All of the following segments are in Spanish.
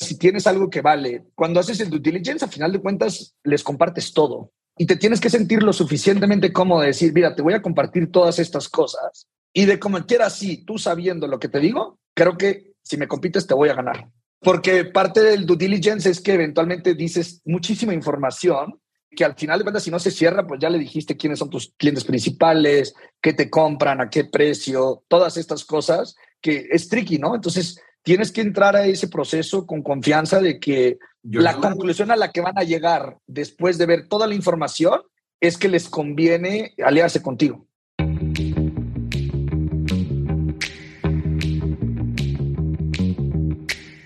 Si tienes algo que vale, cuando haces el due diligence, a final de cuentas, les compartes todo. Y te tienes que sentir lo suficientemente cómodo de decir, mira, te voy a compartir todas estas cosas. Y de como quieras, sí, tú sabiendo lo que te digo, creo que si me compites te voy a ganar. Porque parte del due diligence es que eventualmente dices muchísima información que al final de cuentas, si no se cierra, pues ya le dijiste quiénes son tus clientes principales, qué te compran, a qué precio, todas estas cosas, que es tricky, ¿no? Entonces, tienes que entrar a ese proceso con confianza de que la conclusión a la que van a llegar después de ver toda la información es que les conviene aliarse contigo.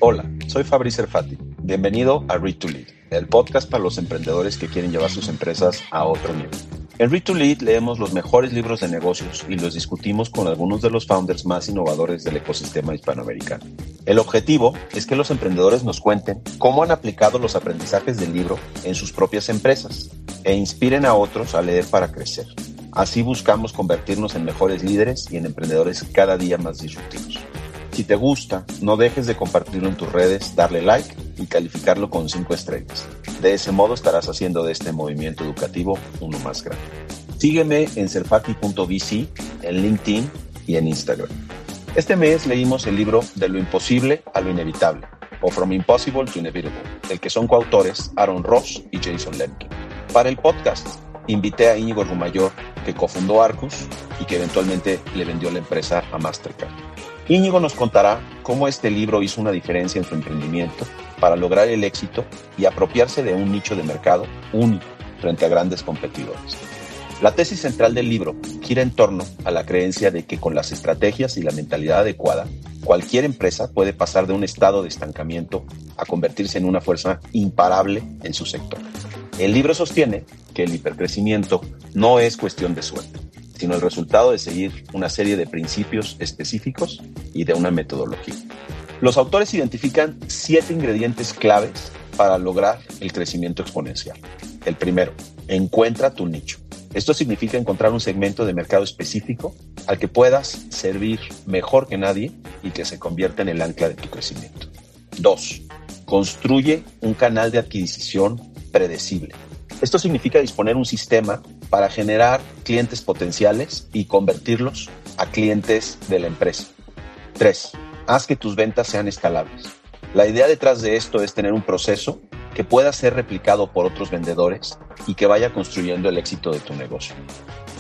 Hola, soy Fabrice Erfati. Bienvenido a Read to Lead, el podcast para los emprendedores que quieren llevar sus empresas a otro nivel. En Read to Lead leemos los mejores libros de negocios y los discutimos con algunos de los founders más innovadores del ecosistema hispanoamericano. El objetivo es que los emprendedores nos cuenten cómo han aplicado los aprendizajes del libro en sus propias empresas e inspiren a otros a leer para crecer. Así buscamos convertirnos en mejores líderes y en emprendedores cada día más disruptivos. Si te gusta, no dejes de compartirlo en tus redes, darle like y calificarlo con 5 estrellas. De ese modo estarás haciendo de este movimiento educativo uno más grande. Sígueme en serfati.vc, en LinkedIn y en Instagram. Este mes leímos el libro De lo imposible a lo inevitable, o From Impossible to Inevitable, del que son coautores Aaron Ross y Jason Lemkin. Para el podcast, invité a Íñigo Rumayor, que cofundó Arcus y que eventualmente le vendió la empresa a Mastercard. Íñigo nos contará cómo este libro hizo una diferencia en su emprendimiento para lograr el éxito y apropiarse de un nicho de mercado único frente a grandes competidores. La tesis central del libro gira en torno a la creencia de que con las estrategias y la mentalidad adecuada, cualquier empresa puede pasar de un estado de estancamiento a convertirse en una fuerza imparable en su sector. El libro sostiene que el hipercrecimiento no es cuestión de suerte, sino el resultado de seguir una serie de principios específicos y de una metodología. Los autores identifican siete ingredientes claves para lograr el crecimiento exponencial. El primero, encuentra tu nicho. Esto significa encontrar un segmento de mercado específico al que puedas servir mejor que nadie y que se convierta en el ancla de tu crecimiento. Dos, construye un canal de adquisición predecible. Esto significa disponer un sistema para generar clientes potenciales y convertirlos a clientes de la empresa. 3. Haz que tus ventas sean escalables. La idea detrás de esto es tener un proceso que pueda ser replicado por otros vendedores y que vaya construyendo el éxito de tu negocio.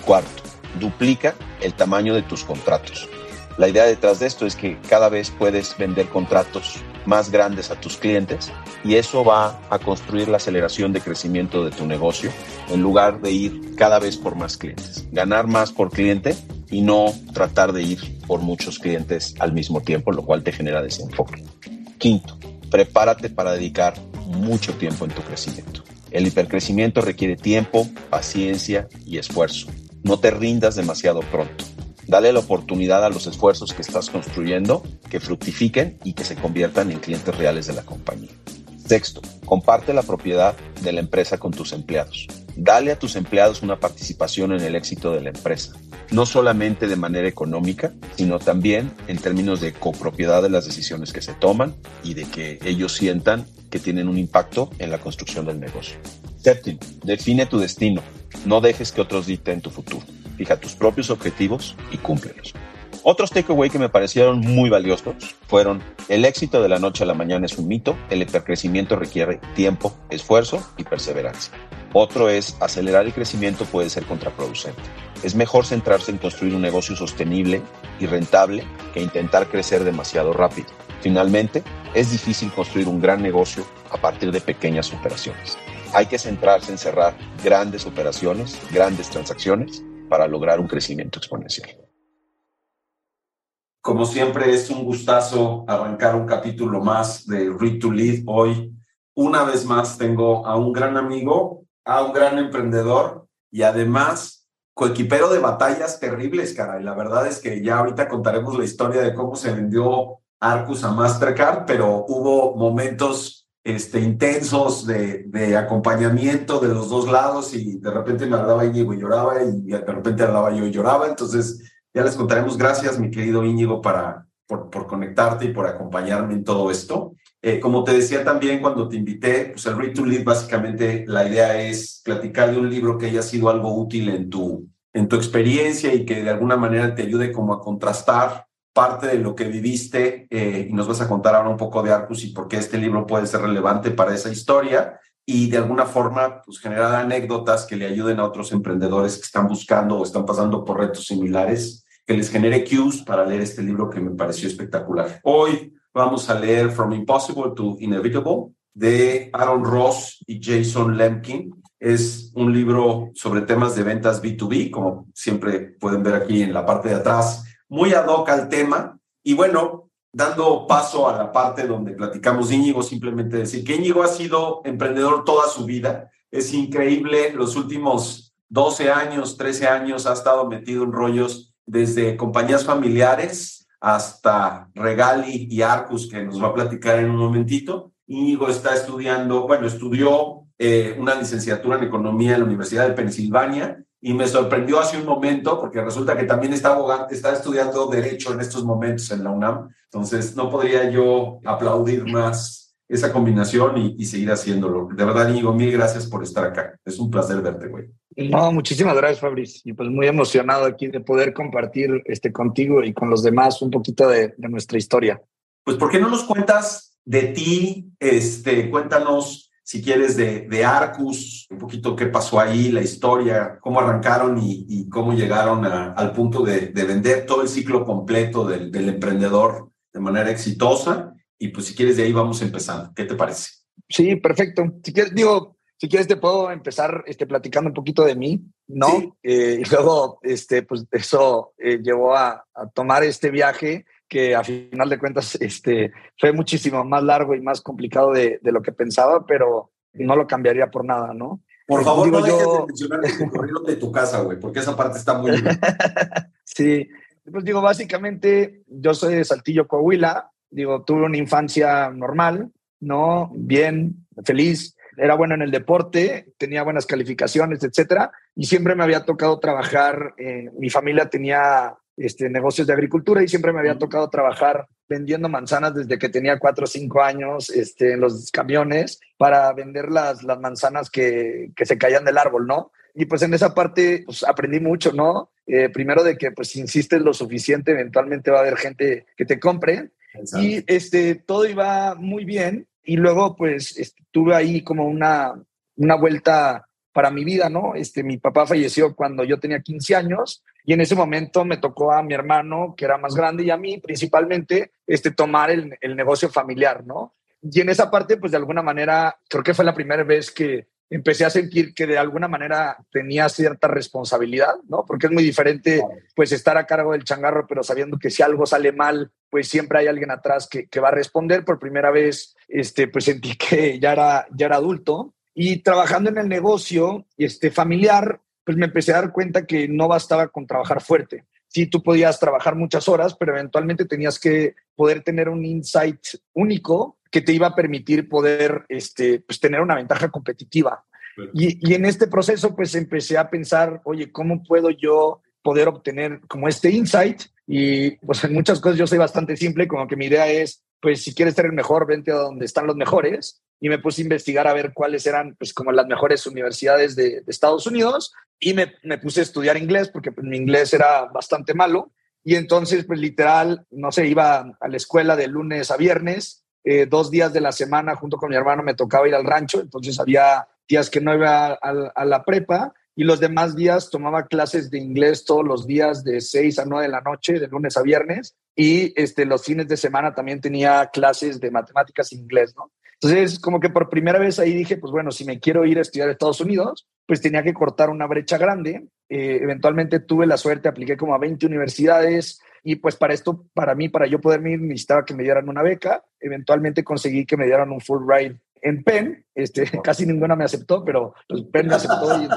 Cuarto, duplica el tamaño de tus contratos. La idea detrás de esto es que cada vez puedes vender contratos más grandes a tus clientes y eso va a construir la aceleración de crecimiento de tu negocio en lugar de ir cada vez por más clientes. Ganar más por cliente y no tratar de ir por muchos clientes al mismo tiempo, lo cual te genera desenfoque. Quinto, prepárate para dedicar mucho tiempo en tu crecimiento. El hipercrecimiento requiere tiempo, paciencia y esfuerzo. No te rindas demasiado pronto. Dale la oportunidad a los esfuerzos que estás construyendo que fructifiquen y que se conviertan en clientes reales de la compañía. Sexto, comparte la propiedad de la empresa con tus empleados. Dale a tus empleados una participación en el éxito de la empresa, no solamente de manera económica, sino también en términos de copropiedad de las decisiones que se toman y de que ellos sientan que tienen un impacto en la construcción del negocio. Séptimo, define tu destino. No dejes que otros dicten tu futuro. Fija tus propios objetivos y cúmplelos. Otros takeaway que me parecieron muy valiosos fueron el éxito de la noche a la mañana es un mito, el hipercrecimiento requiere tiempo, esfuerzo y perseverancia. Otro es acelerar el crecimiento puede ser contraproducente. Es mejor centrarse en construir un negocio sostenible y rentable que intentar crecer demasiado rápido. Finalmente, es difícil construir un gran negocio a partir de pequeñas operaciones. Hay que centrarse en cerrar grandes operaciones, grandes transacciones para lograr un crecimiento exponencial. Como siempre, es un gustazo arrancar un capítulo más de Read to Lead. Hoy, una vez más, tengo a un gran amigo, a un gran emprendedor y además coequipero de batallas terribles, cara. Y la verdad es que ya ahorita contaremos la historia de cómo se vendió Arcus a Mastercard, pero hubo momentos este, intensos de, de, acompañamiento de los dos lados y de repente me hablaba Íñigo y lloraba y de repente hablaba yo y lloraba. Entonces, ya les contaremos. Gracias, mi querido Íñigo, para, por, por conectarte y por acompañarme en todo esto. Eh, como te decía también cuando te invité, pues el Read to Lead básicamente la idea es platicar de un libro que haya sido algo útil en tu, en tu experiencia y que de alguna manera te ayude como a contrastar parte de lo que viviste eh, y nos vas a contar ahora un poco de Arcus y por qué este libro puede ser relevante para esa historia y de alguna forma pues, generar anécdotas que le ayuden a otros emprendedores que están buscando o están pasando por retos similares, que les genere cues para leer este libro que me pareció espectacular. Hoy vamos a leer From Impossible to Inevitable de Aaron Ross y Jason Lemkin. Es un libro sobre temas de ventas B2B, como siempre pueden ver aquí en la parte de atrás, muy ad hoc al tema. Y bueno, dando paso a la parte donde platicamos Íñigo, simplemente decir que Íñigo ha sido emprendedor toda su vida. Es increíble, los últimos 12 años, 13 años ha estado metido en rollos desde compañías familiares hasta Regali y Arcus, que nos va a platicar en un momentito. Íñigo está estudiando, bueno, estudió eh, una licenciatura en economía en la Universidad de Pensilvania y me sorprendió hace un momento porque resulta que también está, abogado, está estudiando derecho en estos momentos en la UNAM. Entonces, no podría yo aplaudir más esa combinación y, y seguir haciéndolo. De verdad, Íñigo, mil gracias por estar acá. Es un placer verte, güey. No, muchísimas gracias, Fabriz. Y pues muy emocionado aquí de poder compartir este contigo y con los demás un poquito de, nuestra historia. Pues, ¿por qué no nos cuentas de ti? Este, cuéntanos, si quieres, de, de Arcus, un poquito qué pasó ahí, la historia, cómo arrancaron y, cómo llegaron al punto de, vender todo el ciclo completo del, del emprendedor de manera exitosa. Y pues, si quieres, de ahí vamos empezando. ¿Qué te parece? Sí, perfecto. Si quieres, digo, si quieres te puedo empezar este, platicando un poquito de mí, ¿no? Eh, y luego, este, pues eso eh, llevó a, tomar este viaje que a final de cuentas este, fue muchísimo más largo y más complicado de, lo que pensaba, pero no lo cambiaría por nada, ¿no? Por favor, no dejes de mencionar el recorrido de tu casa, güey, porque esa parte está muy bien. sí, pues digo, básicamente yo soy de Saltillo, Coahuila, digo, tuve una infancia normal, ¿no? Bien, feliz, era bueno en el deporte, tenía buenas calificaciones, etcétera, y siempre me había tocado trabajar, eh, mi familia tenía este, negocios de agricultura y siempre me había tocado trabajar vendiendo manzanas desde que tenía cuatro o cinco años este, en los camiones para vender las, las manzanas que, que se caían del árbol, ¿no? Y pues en esa parte pues, aprendí mucho, ¿no? Eh, primero de que pues si insistes lo suficiente, eventualmente va a haber gente que te compre. Y este, todo iba muy bien y luego, pues, estuve ahí como una, una vuelta para mi vida, ¿no? Este, mi papá falleció cuando yo tenía 15 años y en ese momento me tocó a mi hermano, que era más grande, y a mí principalmente, este, tomar el, el negocio familiar, ¿no? Y en esa parte, pues de alguna manera, creo que fue la primera vez que empecé a sentir que de alguna manera tenía cierta responsabilidad, ¿no? Porque es muy diferente, pues, estar a cargo del changarro, pero sabiendo que si algo sale mal, pues siempre hay alguien atrás que, que va a responder. Por primera vez, este, pues sentí que ya era, ya era adulto y trabajando en el negocio este, familiar, pues me empecé a dar cuenta que no bastaba con trabajar fuerte. Sí, tú podías trabajar muchas horas, pero eventualmente tenías que poder tener un insight único que te iba a permitir poder este, pues, tener una ventaja competitiva. Y, y, en este proceso, pues empecé a pensar, oye, ¿cómo puedo yo poder obtener como este insight? Y pues en muchas cosas yo soy bastante simple, como que mi idea es, pues si quieres ser el mejor, vente a donde están los mejores. Y me puse a investigar a ver cuáles eran, pues como las mejores universidades de, de Estados Unidos. Y me, me, puse a estudiar inglés, porque pues, mi inglés era bastante malo. Y entonces, pues literal, no sé, iba a la escuela de lunes a viernes eh, dos días de la semana junto con mi hermano me tocaba ir al rancho, entonces había días que no iba a, la prepa y los demás días tomaba clases de inglés todos los días de 6 a 9 de la noche, de lunes a viernes, y este, los fines de semana también tenía clases de matemáticas e inglés, ¿no? Entonces, como que por primera vez ahí dije, pues bueno, si me quiero ir a estudiar a Estados Unidos, pues tenía que cortar una brecha grande. Eh, eventualmente tuve la suerte, apliqué como a 20 universidades, y pues para esto, para mí, para yo poderme ir, necesitaba que me dieran una beca. Eventualmente conseguí que me dieran un full ride en Penn. Este, casi ninguna me aceptó, pero pues, Penn me aceptó. Y,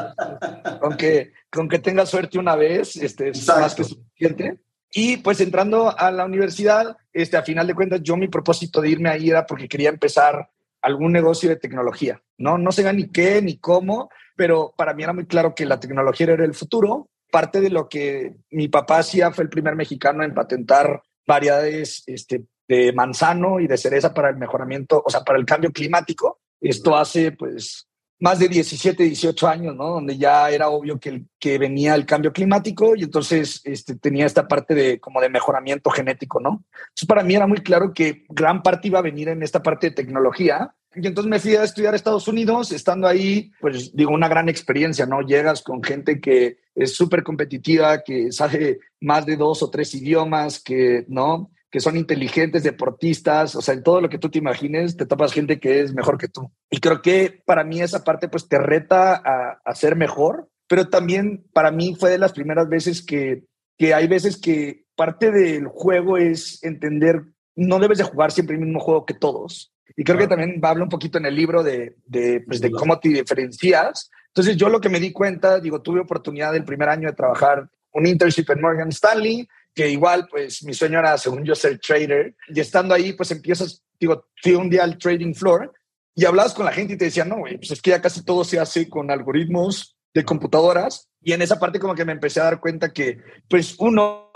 aunque con que tenga suerte una vez, este, es más que suficiente. Y pues entrando a la universidad, este, a final de cuentas, yo mi propósito de irme ahí era porque quería empezar algún negocio de tecnología. No, no sé ni qué ni cómo, pero para mí era muy claro que la tecnología era el futuro parte de lo que mi papá hacía fue el primer mexicano en patentar variedades este, de manzano y de cereza para el mejoramiento, o sea, para el cambio climático. Esto hace pues más de 17, 18 años, ¿no? Donde ya era obvio que, que venía el cambio climático y entonces este, tenía esta parte de como de mejoramiento genético, ¿no? Entonces para mí era muy claro que gran parte iba a venir en esta parte de tecnología. Y entonces me fui a estudiar a Estados Unidos, estando ahí, pues digo, una gran experiencia, ¿no? Llegas con gente que es súper competitiva, que sabe más de dos o tres idiomas, que, ¿no? Que son inteligentes, deportistas, o sea, en todo lo que tú te imagines, te topas gente que es mejor que tú. Y creo que para mí esa parte pues te reta a, a ser mejor, pero también para mí fue de las primeras veces que, que hay veces que parte del juego es entender, no debes de jugar siempre el mismo juego que todos. Y creo que también habla un poquito en el libro de, de, pues, de cómo te diferencias. Entonces yo lo que me di cuenta, digo, tuve oportunidad el primer año de trabajar un internship en Morgan Stanley, que igual, pues mi sueño era, según yo, ser trader. Y estando ahí, pues empiezas, digo, fui un día al trading floor y hablabas con la gente y te decían, no, pues es que ya casi todo se hace con algoritmos de computadoras. Y en esa parte como que me empecé a dar cuenta que, pues uno,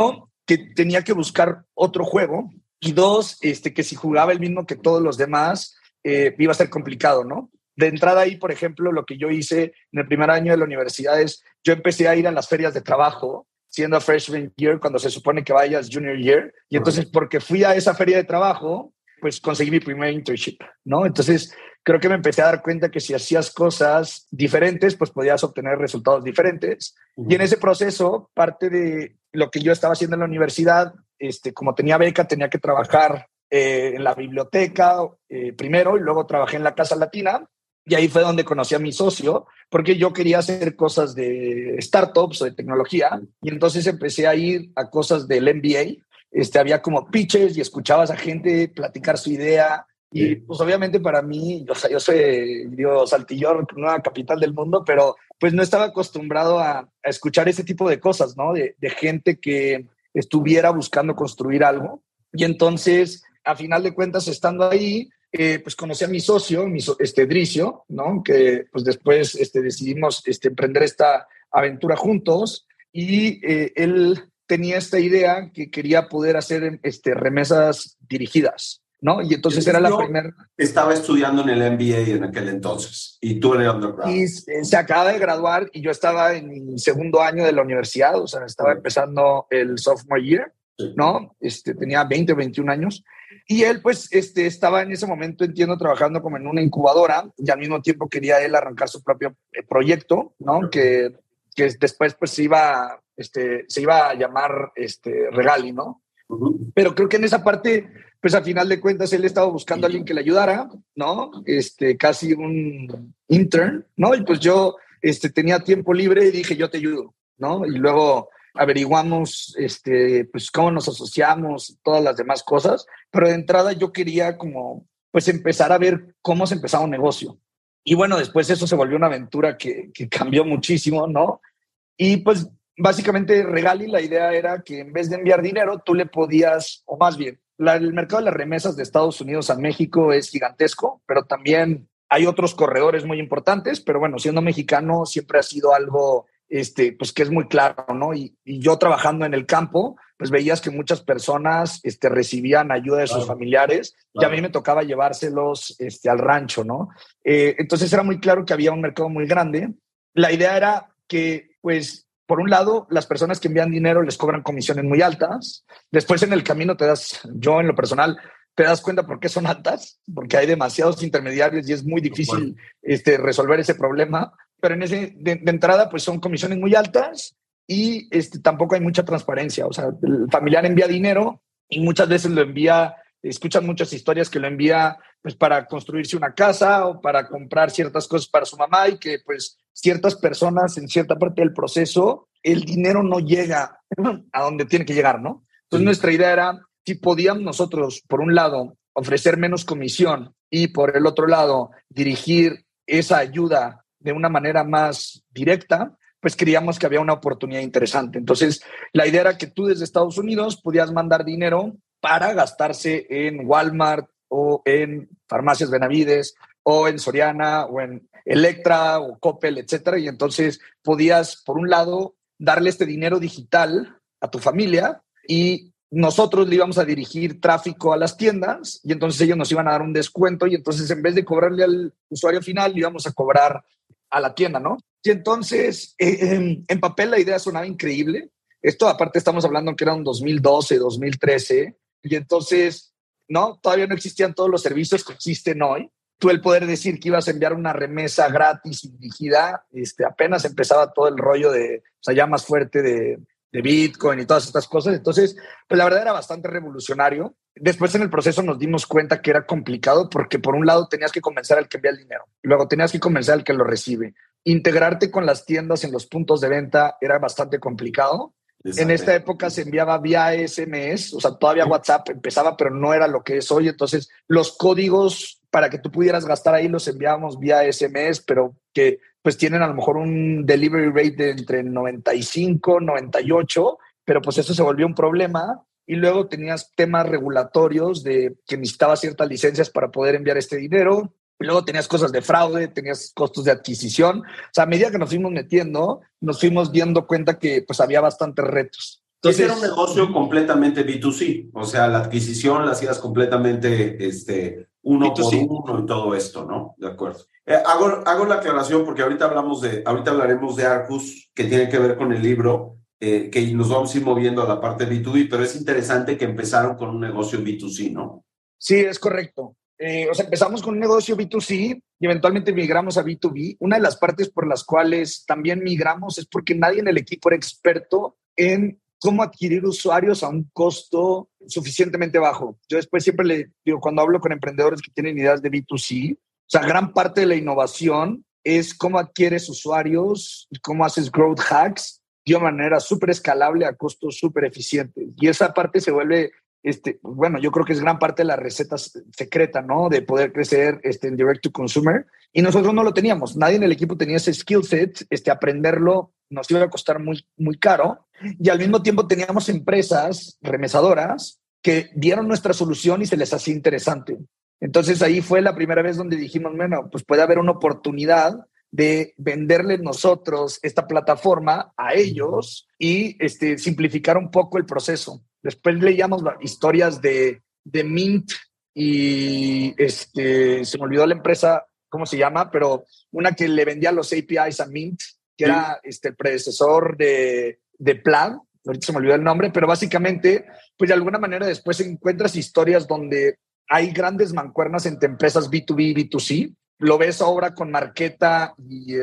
que tenía que buscar otro juego y dos, este, que si jugaba el mismo que todos los demás, eh, iba a ser complicado, ¿no? De entrada ahí, por ejemplo, lo que yo hice en el primer año de la universidad es, yo empecé a ir a las ferias de trabajo siendo freshman year cuando se supone que vayas junior year. Y entonces, porque fui a esa feria de trabajo, pues conseguí mi primer internship, ¿no? Entonces, creo que me empecé a dar cuenta que si hacías cosas diferentes, pues podías obtener resultados diferentes. Y en ese proceso, parte de lo que yo estaba haciendo en la universidad, este, como tenía beca, tenía que trabajar eh, en la biblioteca eh, primero y luego trabajé en la Casa Latina. Y ahí fue donde conocí a mi socio, porque yo quería hacer cosas de startups o de tecnología. Y entonces empecé a ir a cosas del MBA. Este, había como pitches y escuchabas a gente platicar su idea. Y pues obviamente para mí, o sea, yo soy, digo, Saltillor, nueva capital del mundo, pero pues no estaba acostumbrado a, a escuchar ese tipo de cosas, ¿no? De, de gente que estuviera buscando construir algo. Y entonces, a final de cuentas, estando ahí, eh, pues conocí a mi socio, mi este Dricio, ¿no? Que pues después este, decidimos este, emprender esta aventura juntos y eh, él tenía esta idea que quería poder hacer este, remesas dirigidas, ¿no? Y entonces era la primera... Estaba estudiando en el MBA en aquel entonces y tú en el undergrad. Y se acaba de graduar y yo estaba en mi segundo año de la universidad, o sea, estaba empezando el sophomore year, ¿no? Este, tenía 20 o 21 años. Y él, pues, este, estaba en ese momento, entiendo, trabajando como en una incubadora y al mismo tiempo quería él arrancar su propio eh, proyecto, ¿no? Que, que después, pues, se iba, este, se iba a llamar este, Regali, ¿no? Pero creo que en esa parte, pues, al final de cuentas, él estaba buscando a alguien que le ayudara, ¿no? Este, casi un intern, ¿no? Y pues yo este, tenía tiempo libre y dije, yo te ayudo, ¿no? Y luego averiguamos este, pues, cómo nos asociamos, todas las demás cosas, pero de entrada yo quería como, pues, empezar a ver cómo se empezaba un negocio. Y bueno, después eso se volvió una aventura que, cambió muchísimo, ¿no? Y pues básicamente Regali, la idea era que en vez de enviar dinero, tú le podías, o más bien, el mercado de las remesas de Estados Unidos a México es gigantesco, pero también hay otros corredores muy importantes, pero bueno, siendo mexicano siempre ha sido algo este, pues que es muy claro, ¿no? Y, y, yo trabajando en el campo, pues veías que muchas personas este, recibían ayuda de sus familiares claro. y a mí me tocaba llevárselos este, al rancho, ¿no? Eh, entonces era muy claro que había un mercado muy grande. La idea era que, pues, por un lado, las personas que envían dinero les cobran comisiones muy altas. Después en el camino te das, yo en lo personal, te das cuenta por qué son altas, porque hay demasiados intermediarios y es muy difícil este, resolver ese problema pero en ese, de, de, entrada, pues son comisiones muy altas y este, tampoco hay mucha transparencia. O sea, el familiar envía dinero y muchas veces lo envía, escuchan muchas historias que lo envía pues para construirse una casa o para comprar ciertas cosas para su mamá y que pues ciertas personas en cierta parte del proceso, el dinero no llega a donde tiene que llegar, ¿no? Entonces sí. nuestra idea era si podíamos nosotros, por un lado, ofrecer menos comisión y por el otro lado, dirigir esa ayuda de una manera más directa, pues creíamos que había una oportunidad interesante. Entonces, la idea era que tú desde Estados Unidos podías mandar dinero para gastarse en Walmart o en Farmacias Benavides o en Soriana o en Electra o Coppel, etcétera. Y entonces podías, por un lado, darle este dinero digital a tu familia y nosotros le íbamos a dirigir tráfico a las tiendas y entonces ellos nos iban a dar un descuento y entonces en vez de cobrarle al usuario final, le íbamos a cobrar a la tienda, ¿no? Y entonces, eh, en, papel la idea sonaba increíble. Esto aparte estamos hablando que era un 2012, 2013, y entonces, ¿no? Todavía no existían todos los servicios que existen hoy. Tú el poder decir que ibas a enviar una remesa gratis y dirigida, este, apenas empezaba todo el rollo de, o sea, ya más fuerte de, de Bitcoin y todas estas cosas. Entonces, pues la verdad era bastante revolucionario. Después en el proceso nos dimos cuenta que era complicado porque por un lado tenías que convencer al que envía el dinero, luego tenías que convencer al que lo recibe. Integrarte con las tiendas en los puntos de venta era bastante complicado. En esta época se enviaba vía SMS, o sea, todavía WhatsApp empezaba, pero no era lo que es hoy. Entonces, los códigos para que tú pudieras gastar ahí los enviábamos vía SMS, pero que pues tienen a lo mejor un delivery rate de entre 95, 98, pero pues eso se volvió un problema. Y luego tenías temas regulatorios de que necesitabas ciertas licencias para poder enviar este dinero. Y luego tenías cosas de fraude, tenías costos de adquisición. O sea, a medida que nos fuimos metiendo, nos fuimos dando cuenta que pues había bastantes retos. Entonces, era un negocio completamente B2C, o sea, la adquisición la hacías completamente este, uno por uno y todo esto, ¿no? De acuerdo. Eh, hago, hago la aclaración porque ahorita hablamos de, ahorita hablaremos de Arcus, que tiene que ver con el libro, eh, que nos vamos a ir moviendo a la parte B2B, pero es interesante que empezaron con un negocio B2C, ¿no? Sí, es correcto. Eh, o sea, empezamos con un negocio B2C y eventualmente migramos a B2B. Una de las partes por las cuales también migramos es porque nadie en el equipo era experto en cómo adquirir usuarios a un costo suficientemente bajo. Yo después siempre le digo, cuando hablo con emprendedores que tienen ideas de B2C, o sea, gran parte de la innovación es cómo adquieres usuarios y cómo haces growth hacks de una manera súper escalable a costos súper eficientes. Y esa parte se vuelve, este, bueno, yo creo que es gran parte de la receta secreta, ¿no? De poder crecer este, en direct to consumer. Y nosotros no lo teníamos. Nadie en el equipo tenía ese skill set, este, aprenderlo nos iba a costar muy, muy caro y al mismo tiempo teníamos empresas remesadoras que dieron nuestra solución y se les hacía interesante. Entonces ahí fue la primera vez donde dijimos, bueno, pues puede haber una oportunidad de venderles nosotros esta plataforma a ellos y este, simplificar un poco el proceso. Después leíamos historias de, de Mint y este, se me olvidó la empresa, ¿cómo se llama? Pero una que le vendía los APIs a Mint que era este, el predecesor de, de Plan, ahorita se me olvidó el nombre, pero básicamente, pues de alguna manera después encuentras historias donde hay grandes mancuernas entre empresas B2B y B2C. Lo ves ahora con Marqueta y,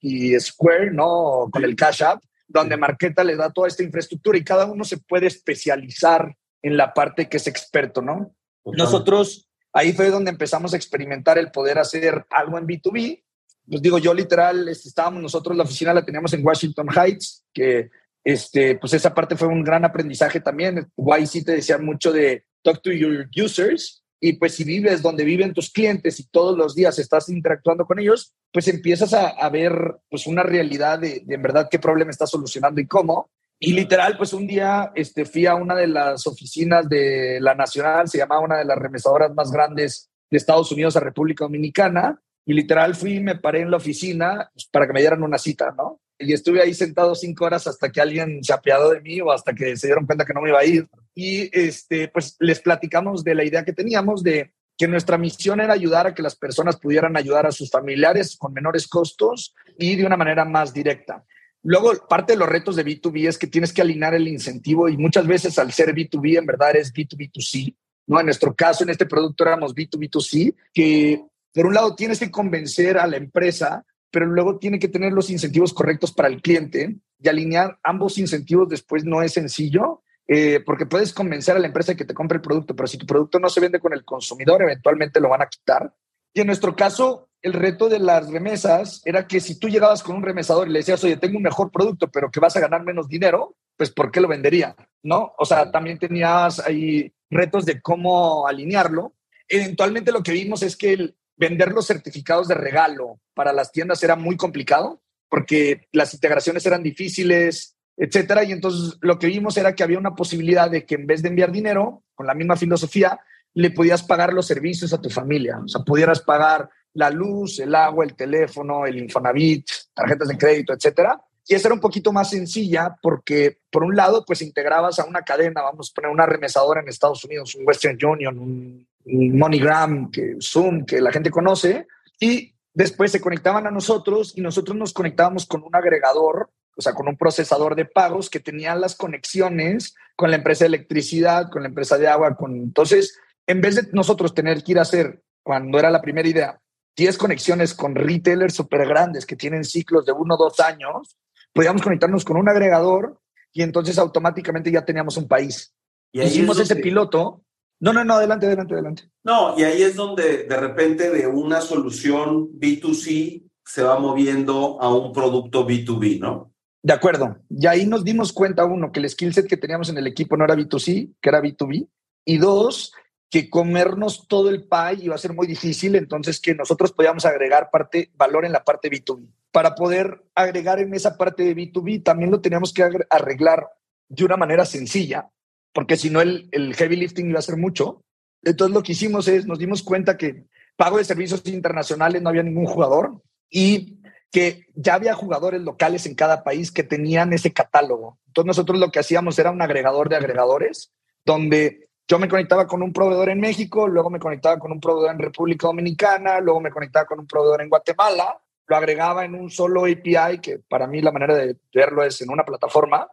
y, Square, ¿no? Con el Cash App, donde Marqueta le da toda esta infraestructura y cada uno se puede especializar en la parte que es experto, ¿no? Nosotros ahí fue donde empezamos a experimentar el poder hacer algo en B2B pues digo, yo literal, este, estábamos nosotros, la oficina la teníamos en Washington Heights, que este, pues esa parte fue un gran aprendizaje también. YC te decía mucho de talk to your users y pues si vives donde viven tus clientes y todos los días estás interactuando con ellos, pues empiezas a, ver pues una realidad de, de, en verdad qué problema estás solucionando y cómo. Y literal, pues un día este, fui a una de las oficinas de la Nacional, se llamaba una de las remesadoras más grandes de Estados Unidos a República Dominicana, y literal fui y me paré en la oficina pues, para que me dieran una cita, ¿no? Y estuve ahí sentado cinco horas hasta que alguien se de mí o hasta que se dieron cuenta que no me iba a ir. Y este, pues les platicamos de la idea que teníamos de que nuestra misión era ayudar a que las personas pudieran ayudar a sus familiares con menores costos y de una manera más directa. Luego, parte de los retos de B2B es que tienes que alinear el incentivo y muchas veces al ser B2B en verdad es B2B2C. ¿no? En nuestro caso, en este producto éramos B2B2C, que por un lado tienes que convencer a la empresa, pero luego tiene que tener los incentivos correctos para el cliente y alinear ambos incentivos después no es sencillo. Eh, porque puedes convencer a la empresa que te compre el producto, pero si tu producto no se vende con el consumidor, eventualmente lo van a quitar. Y en nuestro caso, el reto de las remesas era que si tú llegabas con un remesador y le decías, oye, tengo un mejor producto, pero que vas a ganar menos dinero, pues ¿por qué lo vendería? ¿No? O sea, también tenías ahí retos de cómo alinearlo. Eventualmente lo que vimos es que el, vender los certificados de regalo para las tiendas era muy complicado porque las integraciones eran difíciles, etcétera. Y entonces lo que vimos era que había una posibilidad de que en vez de enviar dinero, con la misma filosofía, le podías pagar los servicios a tu familia. O sea, pudieras pagar la luz, el agua, el teléfono, el Infonavit, tarjetas de crédito, etcétera. Y esa era un poquito más sencilla porque, por un lado, pues integrabas a una cadena, vamos a poner una remesadora en Estados Unidos, un Western Union, un, MoneyGram, que Zoom, que la gente conoce, y después se conectaban a nosotros y nosotros nos conectábamos con un agregador, o sea, con un procesador de pagos que tenía las conexiones con la empresa de electricidad, con la empresa de agua, con... Entonces, en vez de nosotros tener que ir a hacer, cuando era la primera idea, 10 conexiones con retailers súper grandes que tienen ciclos de uno o dos años, podíamos conectarnos con un agregador y entonces automáticamente ya teníamos un país. Y Hicimos ese piloto. No, no, no, adelante, adelante, adelante. No, y ahí es donde de repente de una solución B2C se va moviendo a un producto B2B, ¿no? De acuerdo. Y ahí nos dimos cuenta, uno, que el skill set que teníamos en el equipo no era B2C, que era B2B. Y dos, que comernos todo el pie iba a ser muy difícil, entonces que nosotros podíamos agregar parte, valor en la parte B2B. Para poder agregar en esa parte de B2B, también lo teníamos que arreglar de una manera sencilla, porque si no el, el heavy lifting iba a ser mucho. Entonces lo que hicimos es, nos dimos cuenta que pago de servicios internacionales no había ningún jugador y que ya había jugadores locales en cada país que tenían ese catálogo. Entonces nosotros lo que hacíamos era un agregador de agregadores, donde yo me conectaba con un proveedor en México, luego me conectaba con un proveedor en República Dominicana, luego me conectaba con un proveedor en Guatemala, lo agregaba en un solo API, que para mí la manera de verlo es en una plataforma,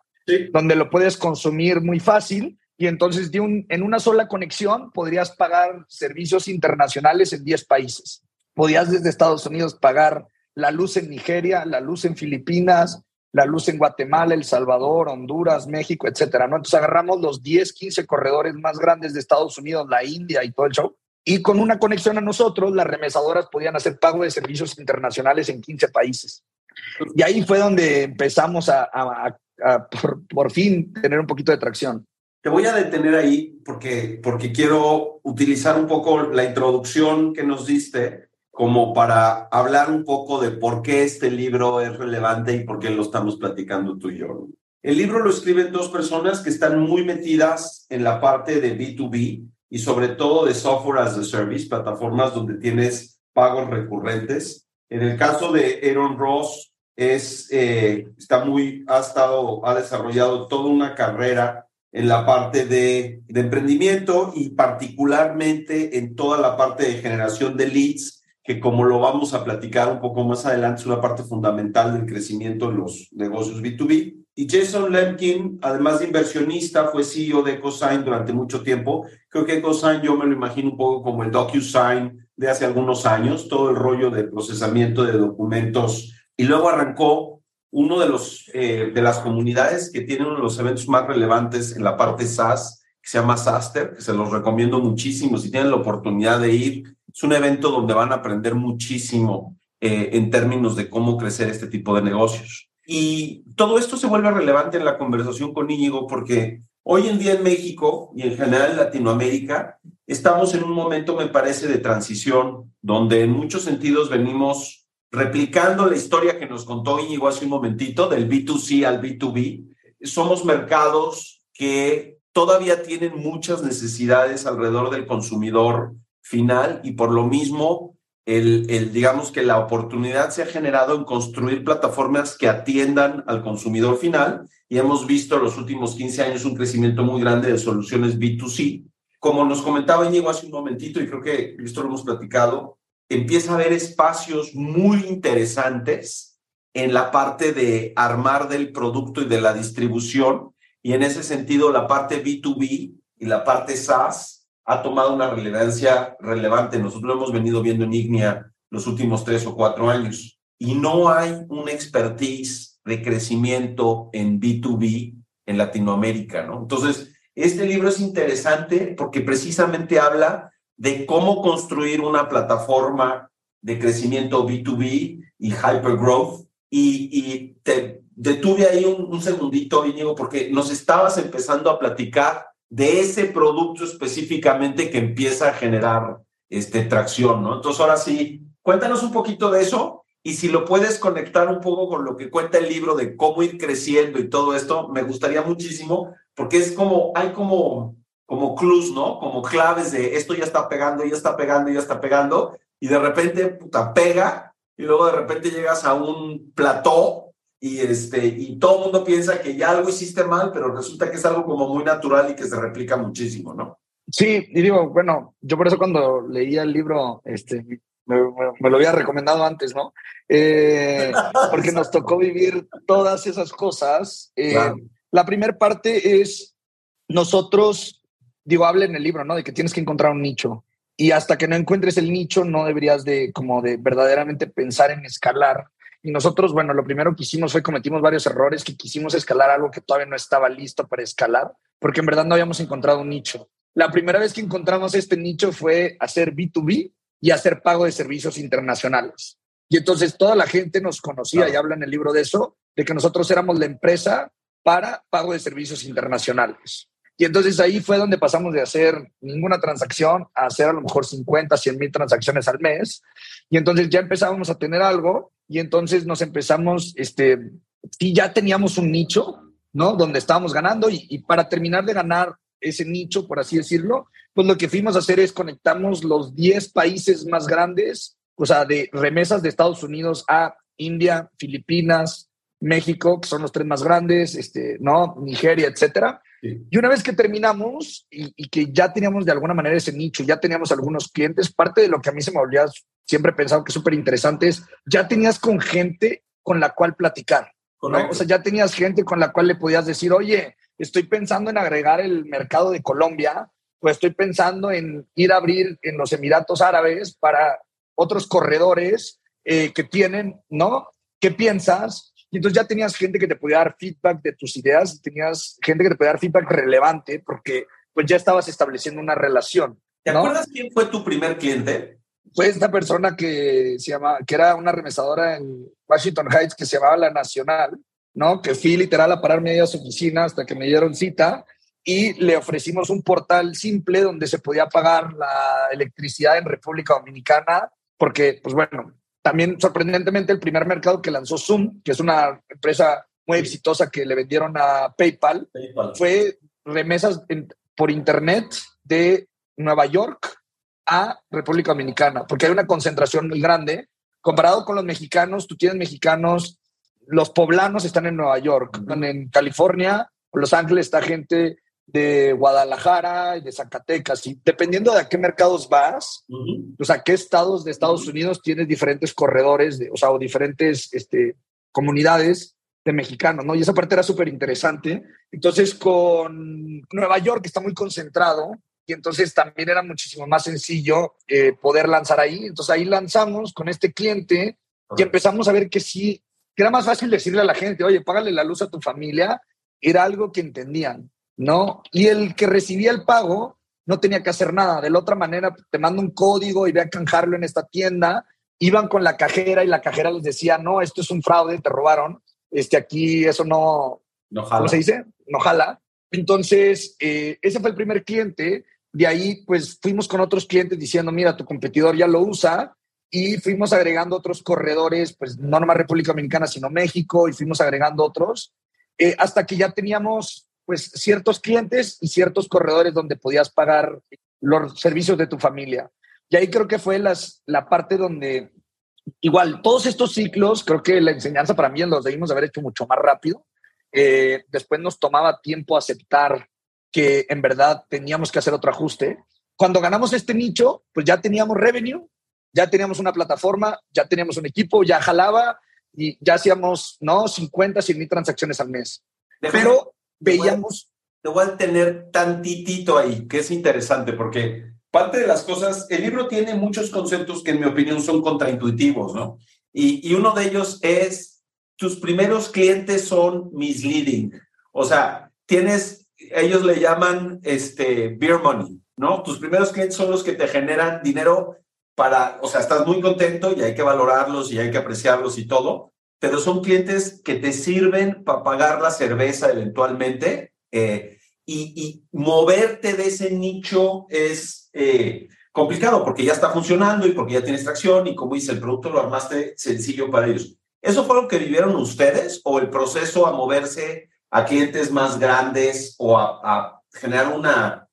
donde lo puedes consumir muy fácil y entonces de un, en una sola conexión podrías pagar servicios internacionales en 10 países. Podías desde Estados Unidos pagar la luz en Nigeria, la luz en Filipinas, la luz en Guatemala, El Salvador, Honduras, México, etcétera, ¿no? Entonces agarramos los 10, 15 corredores más grandes de Estados Unidos, la India y todo el show. Y con una conexión a nosotros, las remesadoras podían hacer pago de servicios internacionales en 15 países. Y ahí fue donde empezamos a, por, por, fin tener un poquito de tracción. Te voy a detener ahí porque, porque quiero utilizar un poco la introducción que nos diste como para hablar un poco de por qué este libro es relevante y por qué lo estamos platicando tú y yo. El libro lo escriben dos personas que están muy metidas en la parte de B2B y sobre todo de software as a service, plataformas donde tienes pagos recurrentes. En el caso de Aaron Ross, es, eh, está muy, ha estado, ha desarrollado toda una carrera en la parte de, de emprendimiento y particularmente en toda la parte de generación de leads que como lo vamos a platicar un poco más adelante, es una parte fundamental del crecimiento en los negocios B2B. Y Jason Lemkin, además de inversionista, fue CEO de EcoSign durante mucho tiempo. Creo que EcoSign yo me lo imagino un poco como el DocuSign de hace algunos años, todo el rollo de procesamiento de documentos. Y luego arrancó uno de, los, eh, de las comunidades que tiene uno de los eventos más relevantes en la parte SaaS, que se llama SaaSter, que se los recomiendo muchísimo. Si tienen la oportunidad de ir, es un evento donde van a aprender muchísimo eh, en términos de cómo crecer este tipo de negocios. Y todo esto se vuelve relevante en la conversación con Íñigo porque hoy en día en México y en general en Latinoamérica estamos en un momento, me parece, de transición donde en muchos sentidos venimos replicando la historia que nos contó Íñigo hace un momentito del B2C al B2B. Somos mercados que todavía tienen muchas necesidades alrededor del consumidor final y por lo mismo, el, el, digamos que la oportunidad se ha generado en construir plataformas que atiendan al consumidor final y hemos visto en los últimos 15 años un crecimiento muy grande de soluciones B2C. Como nos comentaba Íñigo hace un momentito y creo que esto lo hemos platicado, empieza a haber espacios muy interesantes en la parte de armar del producto y de la distribución y en ese sentido la parte B2B y la parte SaaS ha tomado una relevancia relevante. Nosotros lo hemos venido viendo en Ignia los últimos tres o cuatro años y no hay una expertise de crecimiento en B2B en Latinoamérica, ¿no? Entonces, este libro es interesante porque precisamente habla de cómo construir una plataforma de crecimiento B2B y hypergrowth. Y, y te detuve ahí un, un segundito, Íñigo, porque nos estabas empezando a platicar de ese producto específicamente que empieza a generar este, tracción, ¿no? Entonces, ahora sí, cuéntanos un poquito de eso y si lo puedes conectar un poco con lo que cuenta el libro de cómo ir creciendo y todo esto, me gustaría muchísimo, porque es como, hay como, como clues, ¿no? Como claves de esto ya está pegando, ya está pegando, ya está pegando, y de repente, puta, pega, y luego de repente llegas a un plató y, este, y todo el mundo piensa que ya algo hiciste mal, pero resulta que es algo como muy natural y que se replica muchísimo, ¿no? Sí, y digo, bueno, yo por eso cuando leía el libro, este, me, lo había recomendado antes, ¿no? Eh, porque nos tocó vivir todas esas cosas. Eh, la primera parte es nosotros, digo, habla en el libro, ¿no? De que tienes que encontrar un nicho. Y hasta que no encuentres el nicho, no deberías de, como de verdaderamente pensar en escalar. Y nosotros, bueno, lo primero que hicimos fue cometimos varios errores, que quisimos escalar algo que todavía no estaba listo para escalar, porque en verdad no habíamos encontrado un nicho. La primera vez que encontramos este nicho fue hacer B2B y hacer pago de servicios internacionales. Y entonces toda la gente nos conocía y habla en el libro de eso, de que nosotros éramos la empresa para pago de servicios internacionales. Y entonces ahí fue donde pasamos de hacer ninguna transacción a hacer a lo mejor 50, 100 mil transacciones al mes. Y entonces ya empezábamos a tener algo y entonces nos empezamos, este, ya teníamos un nicho, ¿no? Donde estábamos ganando y, y para terminar de ganar ese nicho, por así decirlo, pues lo que fuimos a hacer es conectamos los 10 países más grandes, o sea, de remesas de Estados Unidos a India, Filipinas, México, que son los tres más grandes, este, ¿no? Nigeria, etcétera. Y una vez que terminamos y, y, que ya teníamos de alguna manera ese nicho, ya teníamos algunos clientes, parte de lo que a mí se me siempre he pensado que es súper interesante, es ya tenías con gente con la cual platicar. ¿no? O sea, ya tenías gente con la cual le podías decir, oye, estoy pensando en agregar el mercado de Colombia, pues estoy pensando en ir a abrir en los Emiratos Árabes para otros corredores eh, que tienen, ¿no? ¿Qué piensas? Y entonces ya tenías gente que te podía dar feedback de tus ideas, tenías gente que te podía dar feedback relevante porque pues ya estabas estableciendo una relación. ¿Te acuerdas quién fue tu primer cliente? Fue esta persona que se llama, que era una remesadora en Washington Heights que se llamaba La Nacional, ¿no? Que fui literal a pararme ahí a su oficina hasta que me dieron cita y le ofrecimos un portal simple donde se podía pagar la electricidad en República Dominicana, porque, pues bueno, también sorprendentemente el primer mercado que lanzó Zoom, que es una empresa muy exitosa que le vendieron a PayPal, fue remesas por Internet de Nueva York a República Dominicana, porque hay una concentración muy grande. Comparado con los mexicanos, tú tienes mexicanos, los poblanos están en Nueva York, en California, Los Ángeles está gente de Guadalajara y de Zacatecas. Y dependiendo de a qué mercados vas, o sea, qué estados de Estados Unidos tienes diferentes corredores, de, o sea, o diferentes este, comunidades de mexicanos, ¿no? Y esa parte era súper interesante. Entonces, con Nueva York está muy concentrado y entonces también era muchísimo más sencillo eh, poder lanzar ahí. Entonces ahí lanzamos con este cliente y empezamos a ver que sí, que era más fácil decirle a la gente, oye, págale la luz a tu familia, era algo que entendían. ¿No? Y el que recibía el pago no tenía que hacer nada. De la otra manera, te mando un código y ve a canjarlo en esta tienda. Iban con la cajera y la cajera les decía, no, esto es un fraude, te robaron. Este, aquí eso no, no jala. ¿cómo se dice? No jala. Entonces, eh, ese fue el primer cliente. De ahí, pues fuimos con otros clientes diciendo, mira, tu competidor ya lo usa. Y fuimos agregando otros corredores, pues no nomás República Dominicana, sino México, y fuimos agregando otros, eh, hasta que ya teníamos pues ciertos clientes y ciertos corredores donde podías pagar los servicios de tu familia. Y ahí creo que fue las, la parte donde, igual, todos estos ciclos, creo que la enseñanza para mí los debimos haber hecho mucho más rápido. Eh, después nos tomaba tiempo aceptar que en verdad teníamos que hacer otro ajuste. Cuando ganamos este nicho, pues ya teníamos revenue, ya teníamos una plataforma, ya teníamos un equipo, ya jalaba y ya hacíamos, ¿no? 50, 100 mil transacciones al mes. Pero veíamos... Te voy a tener tantitito ahí, que es interesante, porque parte de las cosas, el libro tiene muchos conceptos que en mi opinión son contraintuitivos, ¿no? Y, y uno de ellos es, tus primeros clientes son misleading, o sea, tienes, ellos le llaman este, beer money, ¿no? Tus primeros clientes son los que te generan dinero para, o sea, estás muy contento y hay que valorarlos y hay que apreciarlos y todo, pero son clientes que te sirven para pagar la cerveza eventualmente eh, y, moverte de ese nicho es eh, complicado porque ya está funcionando y porque ya tienes tracción y como dice, el producto lo armaste sencillo para ellos. ¿Eso fue lo que vivieron ustedes o el proceso a moverse a clientes más grandes o a, generar una,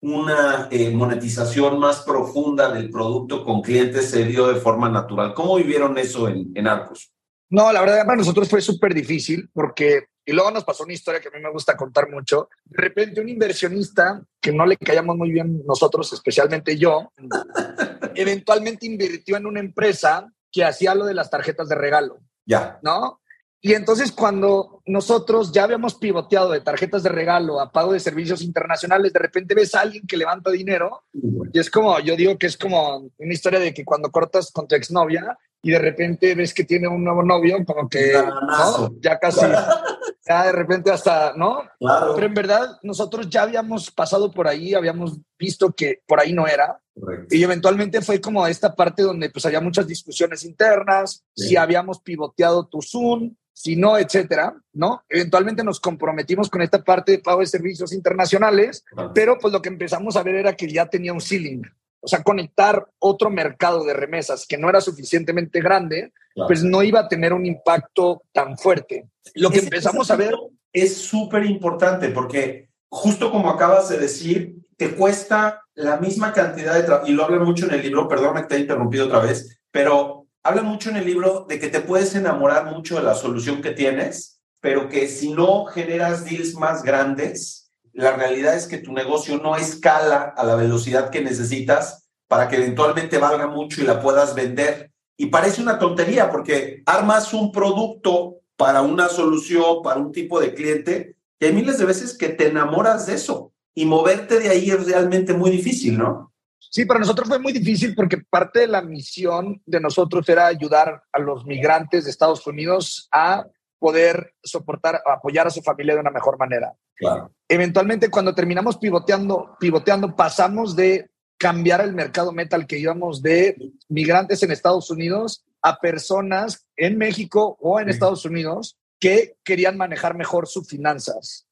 una eh, monetización más profunda del producto con clientes se dio de forma natural? ¿Cómo vivieron eso en, en Arcos? No, la verdad para nosotros fue súper difícil porque, y luego nos pasó una historia que a mí me gusta contar mucho. De repente un inversionista que no le caíamos muy bien nosotros, especialmente yo, eventualmente invirtió en una empresa que hacía lo de las tarjetas de regalo. Ya. ¿No? Y entonces cuando nosotros ya habíamos pivoteado de tarjetas de regalo a pago de servicios internacionales, de repente ves a alguien que levanta dinero y es como, yo digo que es como una historia de que cuando cortas con tu exnovia y de repente ves que tiene un nuevo novio, como que ya casi, ya de repente hasta, ¿no? Claro. Pero en verdad nosotros ya habíamos pasado por ahí, habíamos visto que por ahí no era. Y eventualmente fue como esta parte donde pues había muchas discusiones internas, si habíamos pivoteado tu Zoom, si no, etcétera, ¿no? Eventualmente nos comprometimos con esta parte de pago de servicios internacionales, pero pues lo que empezamos a ver era que ya tenía un ceiling. O sea, conectar otro mercado de remesas que no era suficientemente grande, pues no iba a tener un impacto tan fuerte. Lo que empezamos a ver... Es súper importante porque justo como acabas de decir, te cuesta la misma cantidad de trabajo, y lo habla mucho en el libro, perdón que te he interrumpido otra vez, pero habla mucho en el libro de que te puedes enamorar mucho de la solución que tienes, pero que si no generas deals más grandes, la realidad es que tu negocio no escala a la velocidad que necesitas para que eventualmente valga mucho y la puedas vender. Y parece una tontería porque armas un producto para una solución, para un tipo de cliente, y hay miles de veces que te enamoras de eso y moverte de ahí es realmente muy difícil, ¿no? Sí, para nosotros fue muy difícil porque parte de la misión de nosotros era ayudar a los migrantes de Estados Unidos a poder soportar, apoyar a su familia de una mejor manera. Claro. Eventualmente, cuando terminamos pivoteando, pivoteando, pasamos de cambiar el mercado metal que íbamos de migrantes en Estados Unidos a personas en México o en Estados Unidos que querían manejar mejor sus finanzas.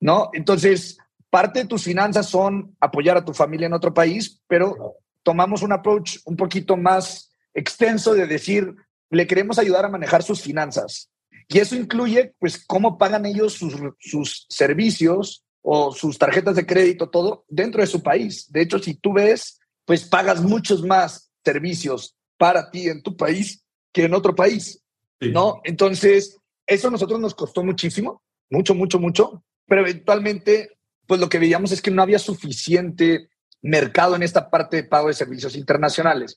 ¿No? Entonces, parte de tus finanzas son apoyar a tu familia en otro país, pero tomamos un approach un poquito más extenso de decir, le queremos ayudar a manejar sus finanzas. Y eso incluye, pues, cómo pagan ellos sus, sus servicios o sus tarjetas de crédito, todo dentro de su país. De hecho, si tú ves, pues pagas muchos más servicios para ti en tu país que en otro país, ¿no? Entonces, eso a nosotros nos costó muchísimo, mucho, mucho, mucho, pero eventualmente pues lo que veíamos es que no había suficiente mercado en esta parte de pago de servicios internacionales.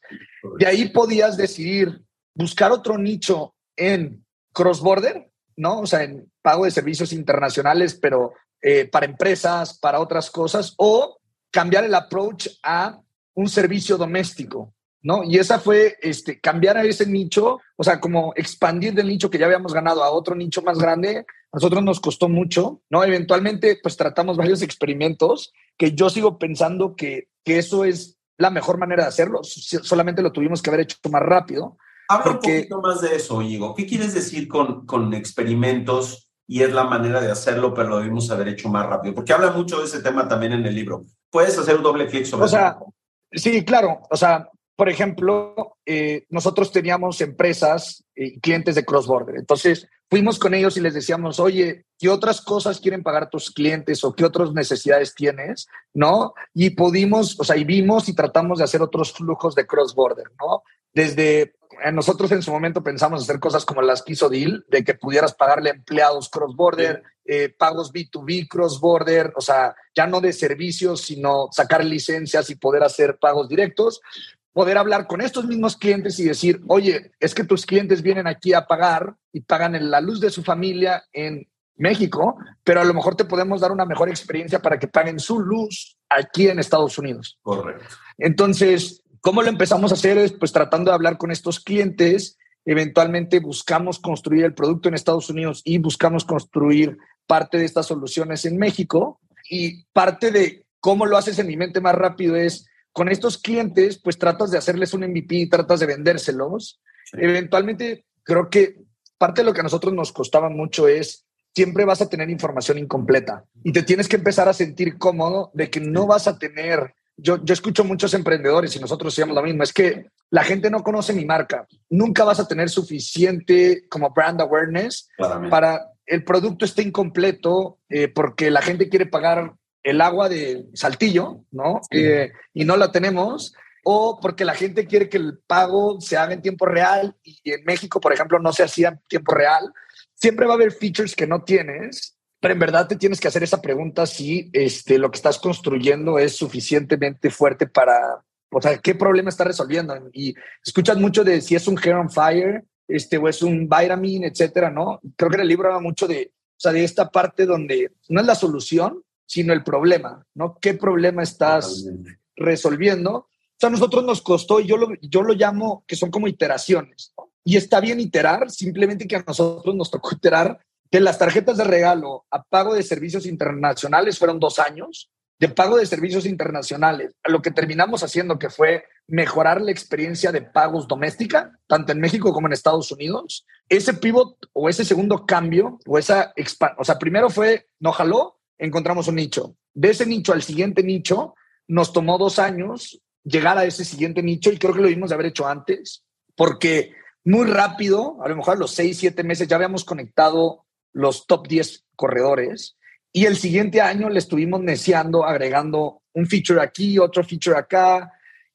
De ahí podías decidir buscar otro nicho en cross-border, ¿no? O sea, en pago de servicios internacionales, pero eh, para empresas, para otras cosas, o cambiar el approach a un servicio doméstico, ¿no? Y esa fue este, cambiar a ese nicho, o sea, como expandir del nicho que ya habíamos ganado a otro nicho más grande, a nosotros nos costó mucho, ¿no? Eventualmente, pues tratamos varios experimentos que yo sigo pensando que, que eso es la mejor manera de hacerlo, solamente lo tuvimos que haber hecho más rápido. Habla un poquito más de eso, Igo. ¿Qué quieres decir con, con experimentos y es la manera de hacerlo, pero lo debimos haber hecho más rápido? Porque habla mucho de ese tema también en el libro. ¿Puedes hacer un doble clic sobre o sea, Sí, claro. O sea, por ejemplo, eh, nosotros teníamos empresas y clientes de cross-border. Entonces, fuimos con ellos y les decíamos, oye, ¿qué otras cosas quieren pagar tus clientes o qué otras necesidades tienes? ¿No? Y pudimos, o sea, y vimos y tratamos de hacer otros flujos de cross-border, ¿no? Desde eh, nosotros en su momento pensamos hacer cosas como las que hizo Deal, de que pudieras pagarle empleados cross-border, eh, pagos B2B cross-border, o sea, ya no de servicios, sino sacar licencias y poder hacer pagos directos poder hablar con estos mismos clientes y decir, oye, es que tus clientes vienen aquí a pagar y pagan en la luz de su familia en México, pero a lo mejor te podemos dar una mejor experiencia para que paguen su luz aquí en Estados Unidos. Correcto. Entonces, ¿cómo lo empezamos a hacer? Es pues tratando de hablar con estos clientes. Eventualmente buscamos construir el producto en Estados Unidos y buscamos construir parte de estas soluciones en México. Y parte de cómo lo haces en mi mente más rápido es con estos clientes, pues tratas de hacerles un MVP, tratas de vendérselos. Eventualmente, creo que parte de lo que a nosotros nos costaba mucho es siempre vas a tener información incompleta y te tienes que empezar a sentir cómodo de que no vas a tener. Yo, yo escucho muchos emprendedores y nosotros decíamos lo mismo, es que la gente no conoce mi marca. Nunca vas a tener suficiente como brand awareness para el producto esté incompleto eh, porque la gente quiere pagar el agua de Saltillo, ¿no? Eh, y no la tenemos. o porque la gente quiere que el pago se haga en tiempo real y en México, por ejemplo, no se hacía en tiempo real. Siempre va a haber features que no tienes, pero en verdad te tienes que hacer esa pregunta si este, lo que estás construyendo es suficientemente fuerte para, o sea, qué problema está resolviendo. Y escuchas mucho de si es un hair on fire, este, o es un vitamin, etcétera, ¿no? Creo que en el libro habla mucho de, o sea, de esta parte donde no es la solución, sino el problema, ¿no? ¿Qué problema estás resolviendo? O sea, a nosotros nos costó, y yo lo, yo lo llamo que son como iteraciones, ¿no? Y está bien iterar, simplemente que a nosotros nos tocó iterar que las tarjetas de regalo a pago de servicios internacionales fueron dos años, de pago de servicios internacionales, a lo que terminamos haciendo que fue mejorar la experiencia de pagos doméstica, tanto en México como en Estados Unidos. Ese pivot o ese segundo cambio o esa o sea, primero fue no jaló, encontramos un nicho. De ese nicho al siguiente nicho nos tomó dos años llegar a ese siguiente nicho y creo que lo vimos de haber hecho antes, porque muy rápido, a lo mejor a los seis, siete meses ya habíamos conectado los top 10 corredores y el siguiente año le estuvimos neciando, agregando un feature aquí, otro feature acá.